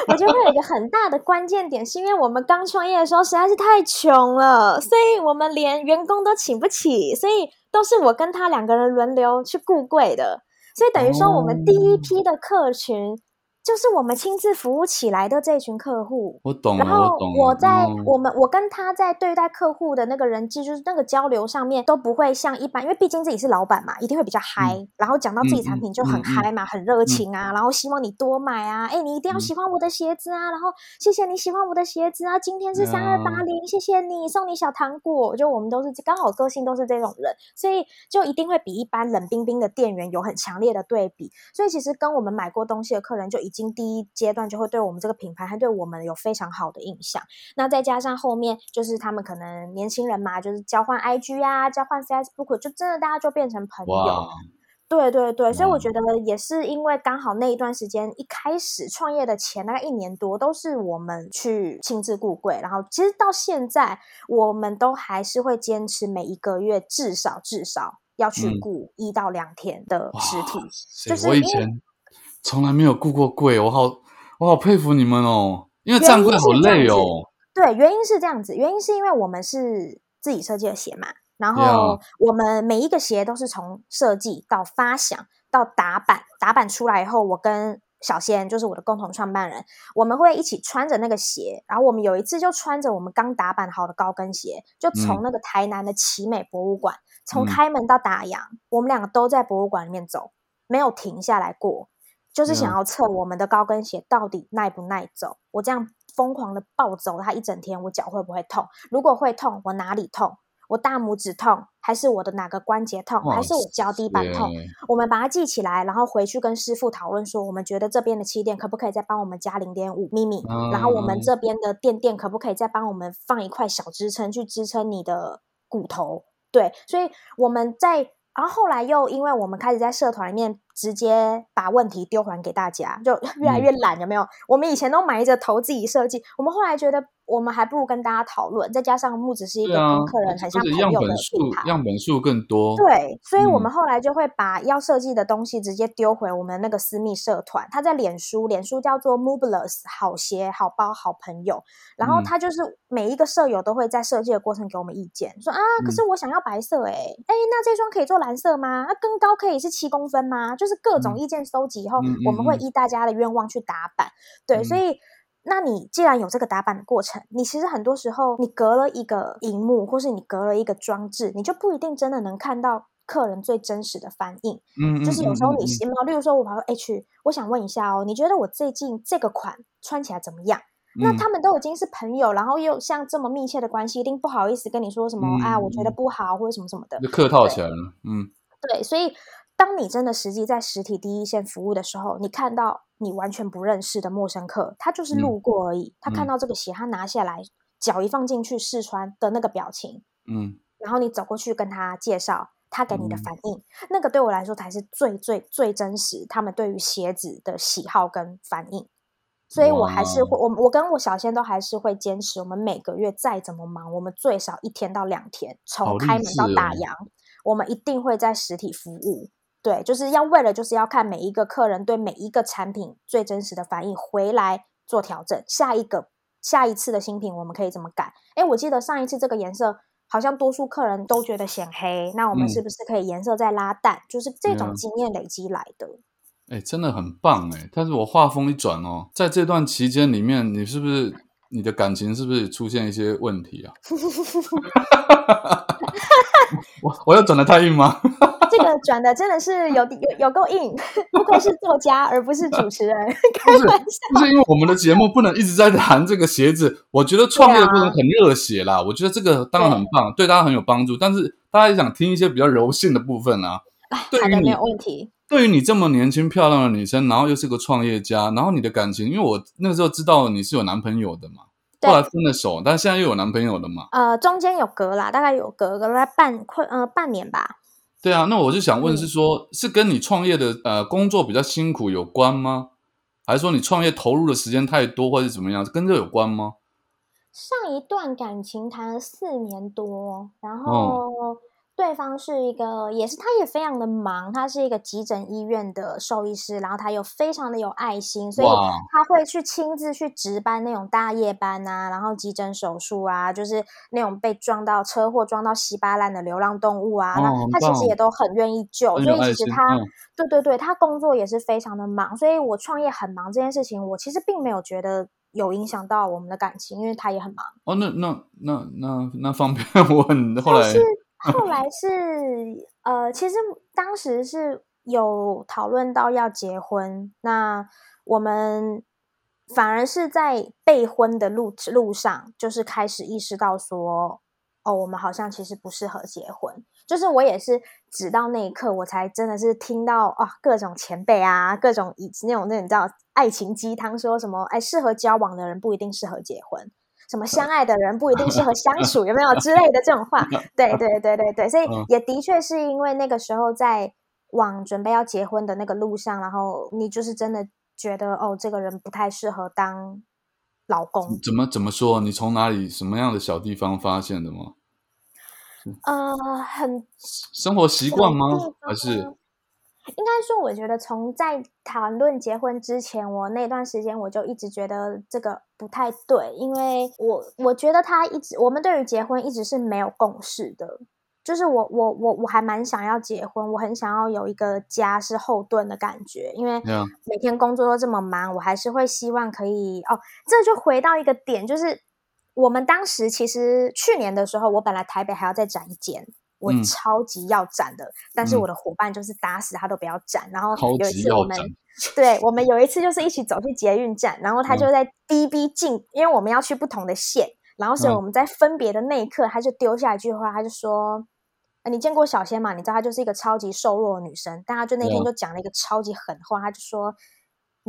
我觉得会有一个很大的关键点，是因为我们刚创业的时候实在是太穷了，所以我们连员工都请不起，所以都是我跟他两个人轮流去顾柜的，所以等于说我们第一批的客群。就是我们亲自服务起来的这群客户，我懂。然后我在我们我跟他在对待客户的那个人际，就是那个交流上面都不会像一般，因为毕竟自己是老板嘛，一定会比较嗨。然后讲到自己产品就很嗨嘛，很热情啊，然后希望你多买啊，哎，你一定要喜欢我的鞋子啊，然后谢谢你喜欢我的鞋子啊，今天是三二八零，谢谢你，送你小糖果。就我们都是刚好个性都是这种人，所以就一定会比一般冷冰冰的店员有很强烈的对比。所以其实跟我们买过东西的客人就已经第一阶段就会对我们这个品牌，还对我们有非常好的印象。那再加上后面就是他们可能年轻人嘛，就是交换 IG 啊，交换 Facebook，就真的大家就变成朋友。对对对，所以我觉得也是因为刚好那一段时间一开始创业的前大概一年多，都是我们去亲自顾柜，然后其实到现在我们都还是会坚持每一个月至少至少要去顾一到两天的实体，就是我以前。从来没有雇过柜，我好我好佩服你们哦，因为站柜好累哦。对，原因是这样子，原因是因为我们是自己设计的鞋嘛，然后我们每一个鞋都是从设计到发想到打版，打版出来以后，我跟小仙就是我的共同创办人，我们会一起穿着那个鞋，然后我们有一次就穿着我们刚打版好的高跟鞋，就从那个台南的奇美博物馆，从开门到打烊，我们两个都在博物馆里面走，没有停下来过。就是想要测我们的高跟鞋到底耐不耐走。我这样疯狂的暴走它一整天，我脚会不会痛？如果会痛，我哪里痛？我大拇指痛，还是我的哪个关节痛？还是我脚底板痛？我们把它记起来，然后回去跟师傅讨论说，我们觉得这边的气垫可不可以再帮我们加零点五咪咪？然后我们这边的垫垫可不可以再帮我们放一块小支撑去支撑你的骨头？对，所以我们在。然后后来又因为我们开始在社团里面直接把问题丢还给大家，就越来越懒，有没有？我们以前都埋着头自己设计，我们后来觉得。我们还不如跟大家讨论，再加上木子是一个跟客人很像朋友的品牌，样本数更多。对，所以我们后来就会把要设计的东西直接丢回我们那个私密社团。他在脸书，脸书叫做 Moveless 好鞋好包好朋友。然后他就是每一个舍友都会在设计的过程给我们意见，说啊，可是我想要白色，哎哎，那这双可以做蓝色吗？那更高可以是七公分吗？就是各种意见收集以后，我们会依大家的愿望去打版。对，所以。那你既然有这个打板的过程，你其实很多时候你隔了一个荧幕，或是你隔了一个装置，你就不一定真的能看到客人最真实的反应。嗯，就是有时候你嗯新猫，例如说我跑说 H，我想问一下哦，你觉得我最近这个款穿起来怎么样？那嗯他们都已经是朋友，然后又像这么密切的关系，一定不好意思跟你说什么、啊，我觉得嗯不好或者什么什么的。就客套起来了，嗯对，所以当你真的实际在实体第一线服务的时候，你看到你完全不认识的陌生客，他就是嗯路过而已，他看嗯到这个鞋，他拿下来，脚一放进去试穿的那个表情，嗯然后你走过去跟他介绍，他给你的嗯反应，那个对我来说才是最最最真实，他们对于鞋子的喜好跟反应。所以我还是会，我我跟我小仙都还是会坚持，我们每个月再怎么忙，我们最少一天到两天，从开门到打烊，我们一定会在实体服务。对，就是要为了就是要看每一个客人对每一个产品最真实的反应，回来做调整。下一个下一次的新品我们可以怎么改？哎，我记得上一次这个颜色好像多数客人都觉得显黑，那我们嗯是不是可以颜色再拉淡？就是这种经验累积来的。哎、真的很棒哎！但是我话锋一转哦，在这段期间里面，你是不是你的感情是不是出现一些问题啊？我我要转的太硬吗？这个转的真的是有有有够硬，不愧是作家而不是主持人，开玩笑。不是因为我们的节目不能一直在谈这个鞋子，我觉得创业的过程很热血啦，我觉得这个当然很棒，对大家很有帮助。但是大家也想听一些比较柔性的部分啊。对于没有问题。对于你这么年轻漂亮的女生，然后又是个创业家，然后你的感情，因为我那个时候知道你是有男朋友的嘛，对后来分了手，但现在又有男朋友了嘛。呃，中间有隔啦，大概有隔隔了半快呃半年吧。对啊，那我就想问，嗯是说、是跟你创业的呃工作比较辛苦有关吗？还是说你创业投入的时间太多，或者是怎么样，跟这有关吗？上一段感情谈了四年多，然哦后对方是一个，也是他也非常的忙，他是一个急诊医院的兽医师，然后他又非常的有爱心，所以他会去亲自去值班那种大夜班啊，然后急诊手术啊，就是那种被撞到车祸撞到稀巴烂的流浪动物啊，哦那他其实也都很愿意救，所以其实他。嗯对对对，他工作也是非常的忙，所以我创业很忙这件事情，我其实并没有觉得有影响到我们的感情，因为他也很忙。哦，那那那那那方便 我很后来但是后来是呃，其实当时是有讨论到要结婚，那我们反而是在备婚的路路上，就是开始意识到说，哦，我们好像其实不适合结婚。就是我也是直到那一刻，我才真的是听到啊，各种前辈啊，各种以那种那你知道爱情鸡汤说什么，哎，适合交往的人不一定适合结婚。什么相爱的人不一定适合相 处，有没有之类的这种话？对对对对对，所以嗯也的确是因为那个时候在往准备要结婚的那个路上，然后你就是真的觉得哦，这个人不太适合当老公。怎么怎么说？你从哪里什么样的小地方发现的吗？呃，很生活习惯吗？还是方应该说，我觉得从在谈论结婚之前，我那段时间我就一直觉得这个不太对，因为我我觉得他一直我们对于结婚一直是没有共识的。就是我我我我还蛮想要结婚，我很想要有一个家是后盾的感觉，因为每天工作都这么忙，我还是会希望可以哦。这就回到一个点，就是我们当时其实去年的时候，我本来台北还要再展一间，我嗯超级要斩的，但是嗯我的伙伴就是打死他都不要斩。然后有一次我们对我们有一次就是一起走去捷运站，然后他嗯就在逼逼进，因为我们要去不同的线，然后所以嗯我们在分别的那一刻，他就丢下一句话，他就说。呃你见过小仙吗？你知道她就是一个超级瘦弱的女生，但她就那天就讲了一个超级狠话，她就说：“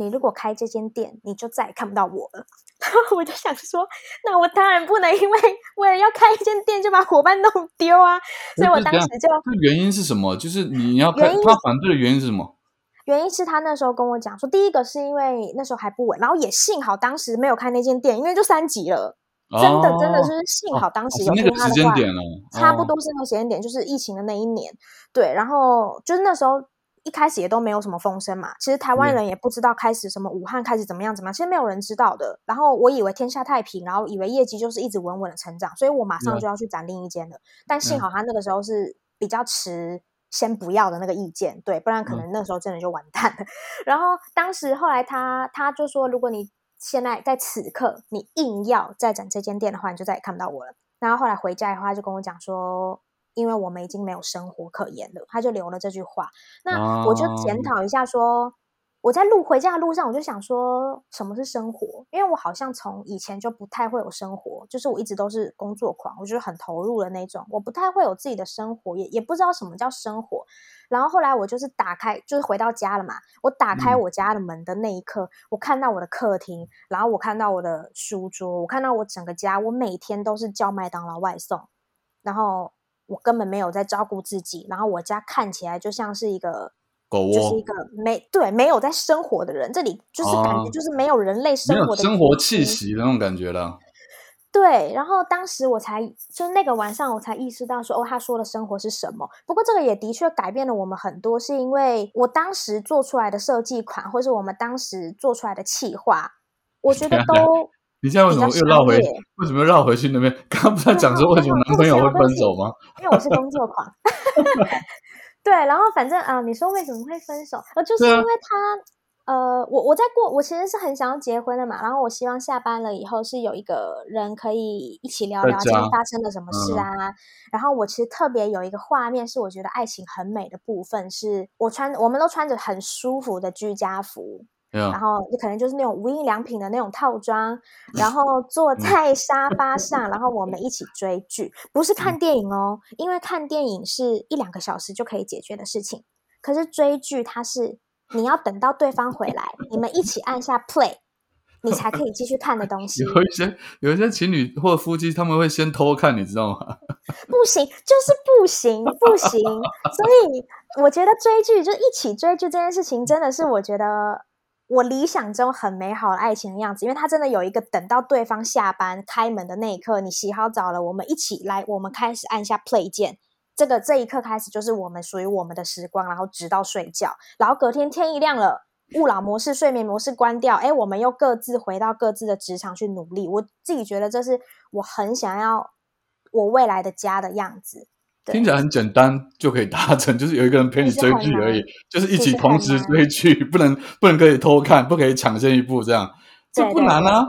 你如果开这间店，你就再也看不到我了。”然后我就想说，那我当然不能因为为了要开一间店就把伙伴弄丢啊！所以我当时就这原因是什么？就是你要他反对的原因是什么？原因是他那时候跟我讲说，第一个是因为那时候还不稳，然后也幸好当时没有开那间店，因为就三级了，真的真的就是幸好当时哦有听他的话，间点了，差不哦多是那个时间点，就是疫情的那一年，对，然后就是那时候一开始也都没有什么风声嘛，其实台湾嗯人也不知道开始什么武汉开始怎么样怎么样，其实没有人知道的。然后我以为天下太平，然后以为业绩就是一直稳稳的成长，所以我马上嗯就要去攒另一间了。但幸嗯好他那个时候是比较迟。先不要的那个意见，对，不然可嗯能那时候真的就完蛋了。然后当时后来他他就说，如果你现在在此刻你硬要再整这间店的话，你就再也看不到我了。然后后来回家以后，他就跟我讲说，因为我们已经没有生活可言了，他就留了这句话。那我就检讨一下说。我在路回家的路上，我就想说，什么是生活？因为我好像从以前就不太会有生活，就是我一直都是工作狂，我就是很投入的那种，我不太会有自己的生活，也也不知道什么叫生活。然后后来我就是打开，就是回到家了嘛。我打开我家的门的那一刻，我看到我的客厅，然后我看到我的书桌，我看到我整个家，我每天都是叫麦当劳外送，然后我根本没有在照顾自己，然后我家看起来就像是一个狗窝。就是一个没对没有在生活的人，这里就是感觉就是没有人类生活的生活气息的那种感觉了。对，然后当时我才就那个晚上我才意识到说哦，他说的生活是什么。不过这个也的确改变了我们很多，是因为我当时做出来的设计款，或是我们当时做出来的企划，我觉得都你现在为什么又绕回？为什么又绕回去那边？刚刚不是讲说为什么男朋友会分手吗？因为我是工作狂。对，然后反正啊，你说为什么会分手？呃，就是因为他，呃，我我在过，我其实是很想要结婚的嘛。然后我希望下班了以后是有一个人可以一起聊聊今天发生了什么事啊。然后我其实特别有一个画面是我觉得爱情很美的部分，是我穿，我们都穿着很舒服的居家服。然后就可能就是那种无印良品的那种套装，然 后坐在沙发上，然后我们一起追剧，不是看电影哦，因为看电影是一两个小时就可以解决的事情，可是追剧它是你要等到对方回来，你们一起按下 play，你才可以继续看的东 西。有一些有一些情侣或夫妻他们会先偷看，你知道吗？不行，就是不行，不行。所以我觉得追剧就一起追剧这件事情，真的是我觉得。我理想中很美好的爱情的样子，因为他真的有一个等到对方下班开门的那一刻，你洗好澡了，我们一起来，我们开始按下 play 键，这个这一刻开始就是我们属于我们的时光，然后直到睡觉，然后隔天天一亮了，勿扰模式、睡眠模式关掉，哎，我们又各自回到各自的职场去努力。我自己觉得这是我很想要我未来的家的样子。听起来很简单，就可以达成，就是有一个人陪你追剧而已，就是一起同时追剧，不能不能可以偷看，不可以抢先一步，这样这不难啊？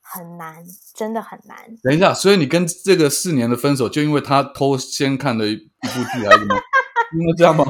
很难，真的很难。等一下，所以你跟这个四年的分手，就因为他偷先看了一一部剧，还是什么？因为这样吗？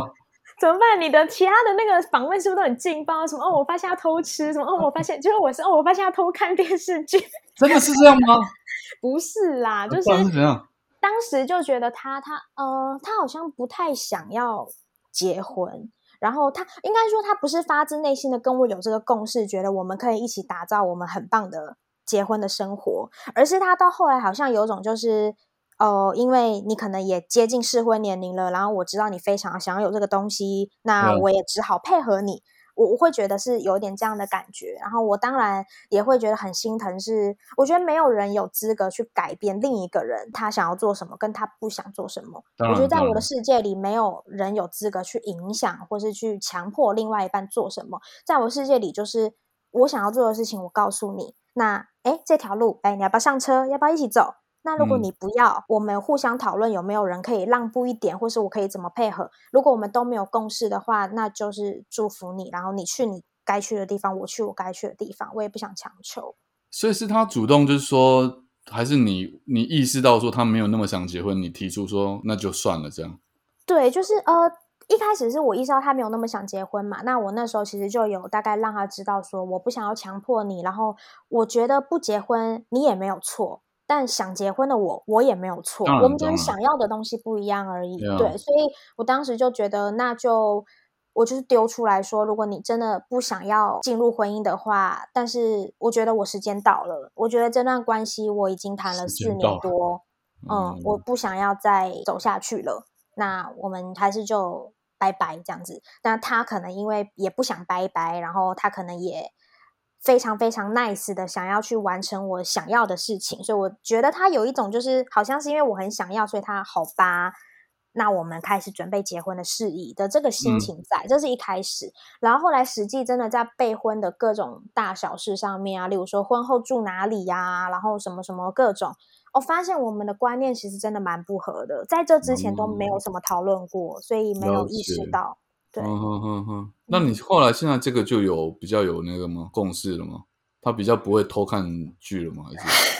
怎么办？你的其他的那个访问是不是都很劲爆？什么哦，我发现他偷吃，什么 哦，我发现就是我是哦，我发现他偷看电视剧，真的是这样吗？不是啦，就是怎样？当时就觉得他他呃他好像不太想要结婚，然后他应该说他不是发自内心的跟我有这个共识，觉得我们可以一起打造我们很棒的结婚的生活，而是他到后来好像有种就是呃，因为你可能也接近适婚年龄了，然后我知道你非常想要有这个东西，那我也只好配合你。我我会觉得是有点这样的感觉，然后我当然也会觉得很心疼。是我觉得没有人有资格去改变另一个人他想要做什么，跟他不想做什么。我觉得在我的世界里，没有人有资格去影响或是去强迫另外一半做什么。在我世界里，就是我想要做的事情，我告诉你，那哎这条路，哎你要不要上车？要不要一起走？那如果你不要，我们互相讨论有没有人可以让步一点，或是我可以怎么配合。如果我们都没有共识的话，那就是祝福你，然后你去你该去的地方，我去我该去的地方，我也不想强求。所以是他主动，就是说，还是你你意识到说他没有那么想结婚，你提出说那就算了这样。对，就是呃，一开始是我意识到他没有那么想结婚嘛，那我那时候其实就有大概让他知道说，我不想要强迫你，然后我觉得不结婚你也没有错。但想结婚的我，我也没有错，我们只是想要的东西不一样而已。对，所以我当时就觉得，那就我就是丢出来说，如果你真的不想要进入婚姻的话，但是我觉得我时间到了，我觉得这段关系我已经谈了四年多，嗯，我不想要再走下去了，那我们还是就拜拜这样子。那他可能因为也不想拜拜，然后他可能也。非常非常 nice 的想要去完成我想要的事情，所以我觉得他有一种就是好像是因为我很想要，所以他好吧，那我们开始准备结婚的事宜的这个心情在，这是一开始。然后后来实际真的在备婚的各种大小事上面啊，例如说婚后住哪里呀，然后什么什么各种，我发现我们的观念其实真的蛮不合的，在这之前都没有什么讨论过，所以没有意识到。嗯哼哼哼，那你后来现在这个就有比较有那个吗？共识了吗？他比较不会偷看剧了吗？还是？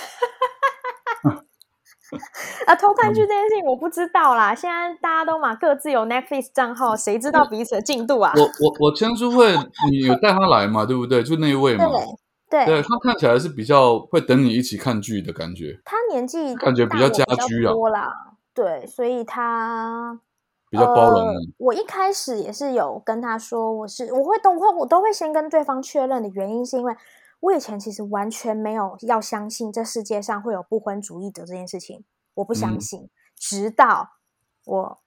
啊，偷看剧这件事情我不知道啦。现在大家都嘛各自有 Netflix 账号，谁知道彼此的进度啊？我我我签书会，你有带他来嘛？对不对？就那一位嘛。对，对他看起来是比较会等你一起看剧的感觉。他年纪感觉比较家居啊，多啦。对，所以他比较包容。我一开始也是有跟他说，我是我会都会我都会先跟对方确认的原因，是因为我以前其实完全没有要相信这世界上会有不婚主义者这件事情。我不相信，直到我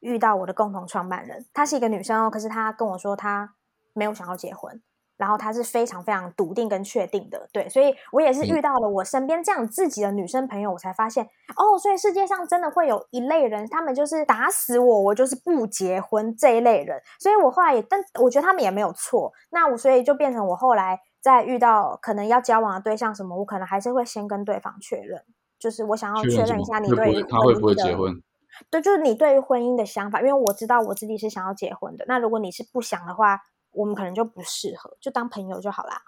遇到我的共同创办人，她是一个女生哦，可是她跟我说她没有想要结婚，然后她是非常非常笃定跟确定的，对，所以我也是遇到了我身边这样自己的女生朋友，我才发现哦，所以世界上真的会有一类人，他们就是打死我，我就是不结婚这一类人，所以我后来也，但我觉得他们也没有错，那我所以就变成我后来在遇到可能要交往的对象什么，我可能还是会先跟对方确认。就是我想要确认一下你对于他会不会结婚？对，就是你对于婚姻的想法，因为我知道我自己是想要结婚的。那如果你是不想的话，我们可能就不适合，就当朋友就好啦。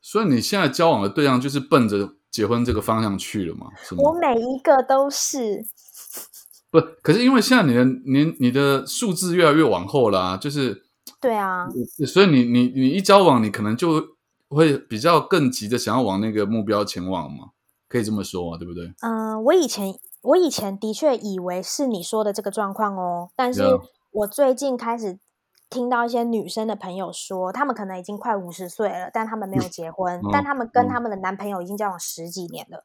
所以你现在交往的对象就是奔着结婚这个方向去了吗？我每一个都是。不，可是因为现在你的年你的数字越来越往后了，就是对啊，所以你你你一交往，你可能就会比较更急的想要往那个目标前往嘛。可以这么说，对不对？嗯，我以前我以前的确以为是你说的这个状况哦，但是我最近开始听到一些女生的朋友说，她们可能已经快五十岁了，但她们没有结婚，但她们跟她们的男朋友已经交往十几年了。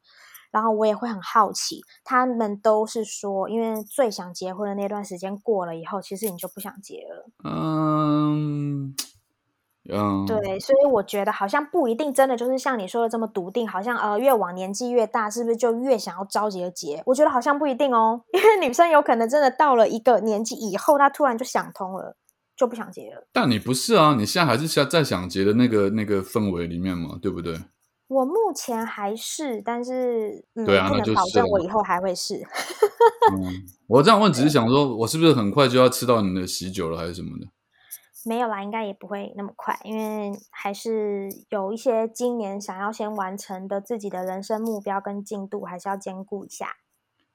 然后我也会很好奇，他们都是说，因为最想结婚的那段时间过了以后，其实你就不想结了。嗯。嗯，对，所以我觉得好像不一定真的就是像你说的这么笃定，好像呃越往年纪越大，是不是就越想要着急的结？我觉得好像不一定哦，因为女生有可能真的到了一个年纪以后，她突然就想通了，就不想结了。但你不是啊，你现在还是想在想结的那个那个氛围里面嘛，对不对？我目前还是，但是对啊，不能保证我以后还会是。嗯，我这样问只是想说，我是不是很快就要吃到你的喜酒了，还是什么的？没有啦，应该也不会那么快，因为还是有一些今年想要先完成的自己的人生目标跟进度，还是要兼顾一下。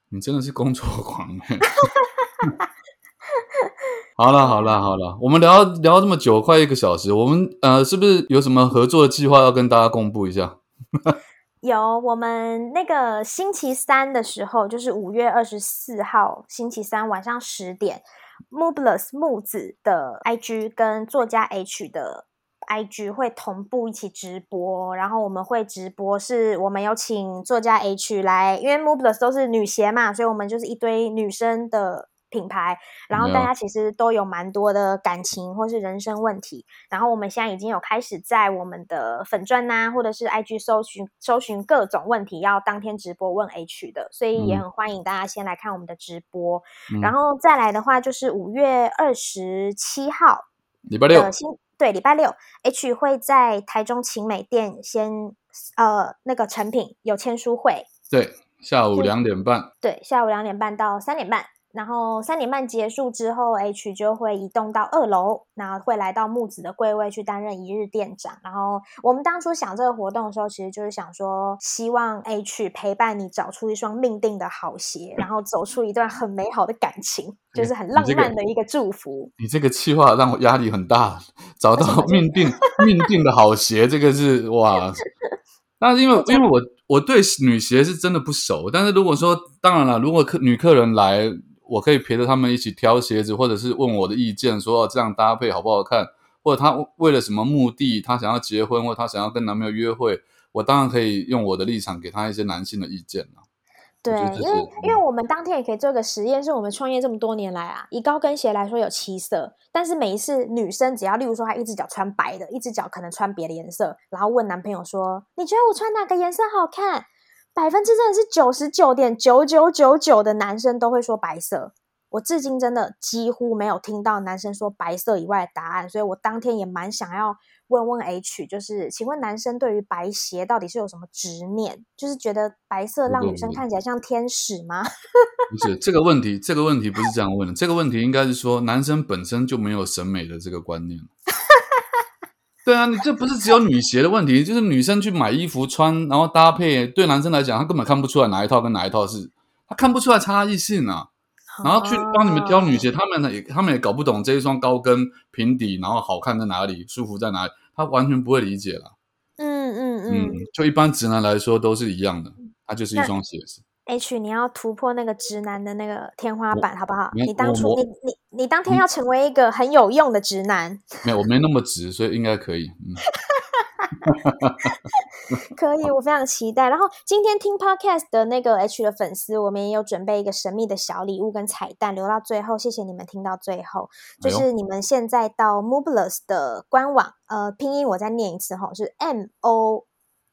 你真的是工作狂！好了好了好了，我们聊聊这么久，快一个小时，我们呃，是不是有什么合作的计划要跟大家公布一下？有，我们那个星期三的时候，就是五月二十四号星期三晚上十点。Moveless 木子的 IG 跟作家 H 的 IG 会同步一起直播，然后我们会直播，是我们有请作家 H 来，因为 Moveless 都是女鞋嘛，所以我们就是一堆女生的。品牌，然后大家其实都有蛮多的感情或是人生问题，然后我们现在已经有开始在我们的粉钻呐，或者是 IG 搜寻搜寻各种问题，要当天直播问 H 的，所以也很欢迎大家先来看我们的直播，然后再来的话就是五月二十七号，礼拜六，对，礼拜六 H 会在台中晴美店先呃那个成品有签书会，对，下午两点半，对，下午两点半到三点半。然后三点半结束之后，H 就会移动到二楼，然后会来到木子的柜位去担任一日店长。然后我们当初想这个活动的时候，其实就是想说，希望 H 陪伴你找出一双命定的好鞋，然后走出一段很美好的感情，就是很浪漫的一个祝福。你这个计划让我压力很大，找到 命定命定的好鞋，这个是哇。那因为因为我我对女鞋是真的不熟，但是如果说当然了，如果客女客人来。我可以陪着他们一起挑鞋子，或者是问我的意见，说这样搭配好不好看，或者他为了什么目的，他想要结婚，或他想要跟男朋友约会，我当然可以用我的立场给他一些男性的意见了。对，因为因为我们当天也可以做个实验，是我们创业这么多年来啊，以高跟鞋来说有七色，但是每一次女生只要，例如说她一只脚穿白的，一只脚可能穿别的颜色，然后问男朋友说：“你觉得我穿哪个颜色好看？”百分之真的是九十九点九九九九的男生都会说白色，我至今真的几乎没有听到男生说白色以外的答案，所以我当天也蛮想要问问 H，就是请问男生对于白鞋到底是有什么执念？就是觉得白色让女生看起来像天使吗？不是这个问题，这个问题不是这样问的，这个问题应该是说男生本身就没有审美的这个观念。对啊，你这不是只有女鞋的问题，就是女生去买衣服穿，然后搭配，对男生来讲，他根本看不出来哪一套跟哪一套是，他看不出来差异性啊。然后去帮你们挑女鞋，他们呢也他们也搞不懂这一双高跟平底，然后好看在哪里，舒服在哪里，他完全不会理解了。嗯嗯嗯，就一般直男来说都是一样的，它就是一双鞋子。H，你要突破那个直男的那个天花板，好不好？你当初你你你当天要成为一个很有用的直男。没有，我没那么直，所以应该可以。嗯。可以，我非常期待。然后今天听 podcast 的那个 H 的粉丝，我们也有准备一个神秘的小礼物跟彩蛋，留到最后。谢谢你们听到最后。就是你们现在到 Mobilus 的官网，呃，拼音我再念一次哈，是 M O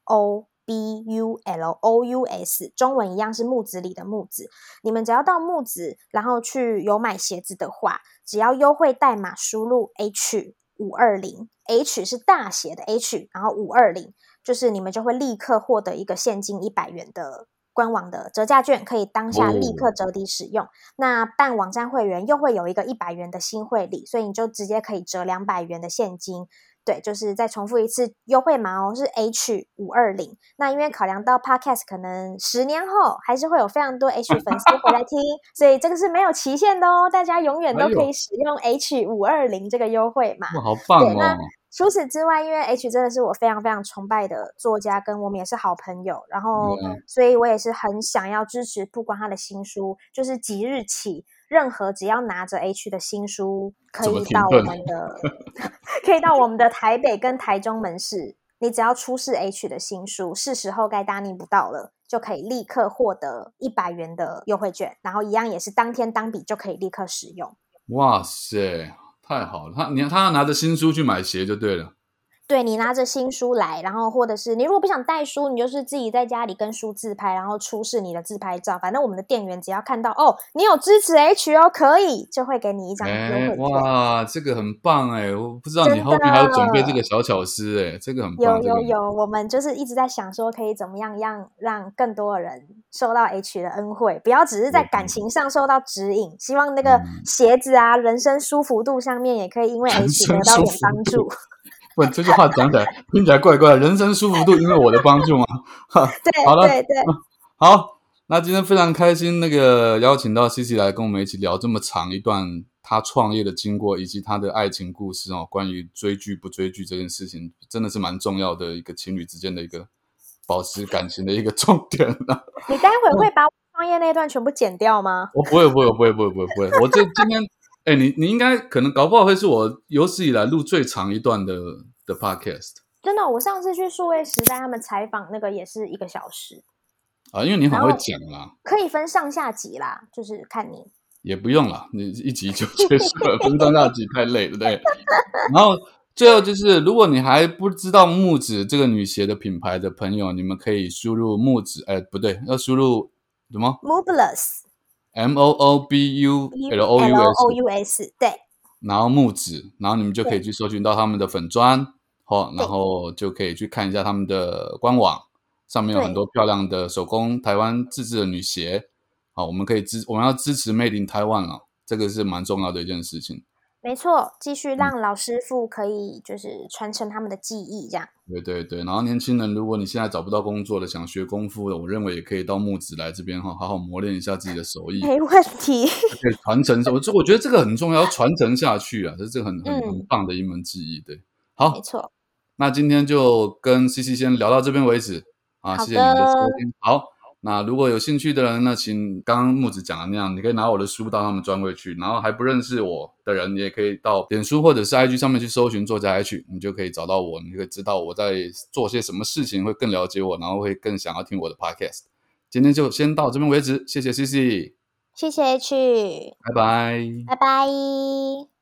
O B U L O U S，中文一样是木子里的木子。你们只要到木子，然后去有买鞋子的话，只要优惠代码输入 H 五二零，H 是大写的 H，然后五二零。就是你们就会立刻获得一个现金一百元的官网的折价券，可以当下立刻折抵使用。那办网站会员又会有一个一百元的新会礼，所以你就直接可以折两百元的现金。对，就是再重复一次优惠码哦，是 H 五二零。那因为考量到 Podcast 可能十年后还是会有非常多 H 粉丝回来听，所以这个是没有期限的哦，大家永远都可以使用 H 五二零这个优惠码。哇，好棒哦！除此之外，因为 H 真的是我非常非常崇拜的作家，跟我们也是好朋友，然后，所以我也是很想要支持不光他的新书，就是即日起，任何只要拿着 H 的新书，可以到我们的，可以到我们的台北跟台中门市，你只要出示 H 的新书，是时候该大逆不道了，就可以立刻获得一百元的优惠券，然后一样也是当天当笔就可以立刻使用。哇塞！太好了，他你他要拿着新书去买鞋就对了。对你拿着新书来，然后或者是你如果不想带书，你就是自己在家里跟书自拍，然后出示你的自拍照。反正我们的店员只要看到哦，你有支持 H 哦，可以就会给你一张优惠券。哇，这个很棒哎！我不知道你后面还要准备这个小巧思哎，这个很棒。有有有，我们就是一直在想说，可以怎么样让让更多的人受到 H 的恩惠，不要只是在感情上受到指引。希望那个鞋子啊，人生舒服度上面也可以因为 H 得到点帮助。不，这句话讲起来听起来怪怪。人生舒服度因为我的帮助吗？对，好了，对对，好。那今天非常开心，那个邀请到 C C 来跟我们一起聊这么长一段他创业的经过，以及他的爱情故事哦。关于追剧不追剧这件事情，真的是蛮重要的一个情侣之间的一个保持感情的一个重点呢。你待会会把创业那段全部剪掉吗？我不会，不会，不会，不会，不会，不会。我这今天。哎，你你应该可能搞不好会是我有史以来录最长一段的的 podcast。真的，我上次去数位时代他们采访那个也是一个小时啊，因为你很会讲啦。可以分上下集啦，就是看你。也不用啦，你一集就结束了，分上下集太累了，对。然后最后就是，如果你还不知道木子这个女鞋的品牌的朋友，你们可以输入木子，哎，不对，要输入什么？Mobilus。M O O B U L O U S，对，然后木子，然后你们就可以去搜寻到他们的粉砖，哦，然后就可以去看一下他们的官网，上面有很多漂亮的手工台湾自制的女鞋，好，我们可以支我们要支持 Made in Taiwan 哦，这个是蛮重要的一件事情。没错，继续让老师傅可以就是传承他们的技艺，这样。对对对，然后年轻人，如果你现在找不到工作的，想学功夫的，我认为也可以到木子来这边哈，好好磨练一下自己的手艺。没问题。对传承，我这我觉得这个很重要，传承下去啊，这是很很很棒的一门技艺。对，好，没错。那今天就跟 C C 先聊到这边为止啊，谢谢你的收听，好。那如果有兴趣的人呢，请刚刚木子讲的那样，你可以拿我的书到他们专柜去，然后还不认识我的人，你也可以到脸书或者是 IG 上面去搜寻作家 H，你就可以找到我，你可以知道我在做些什么事情，会更了解我，然后会更想要听我的 Podcast。今天就先到这边为止，谢谢 CC，谢谢 H，拜拜，拜拜。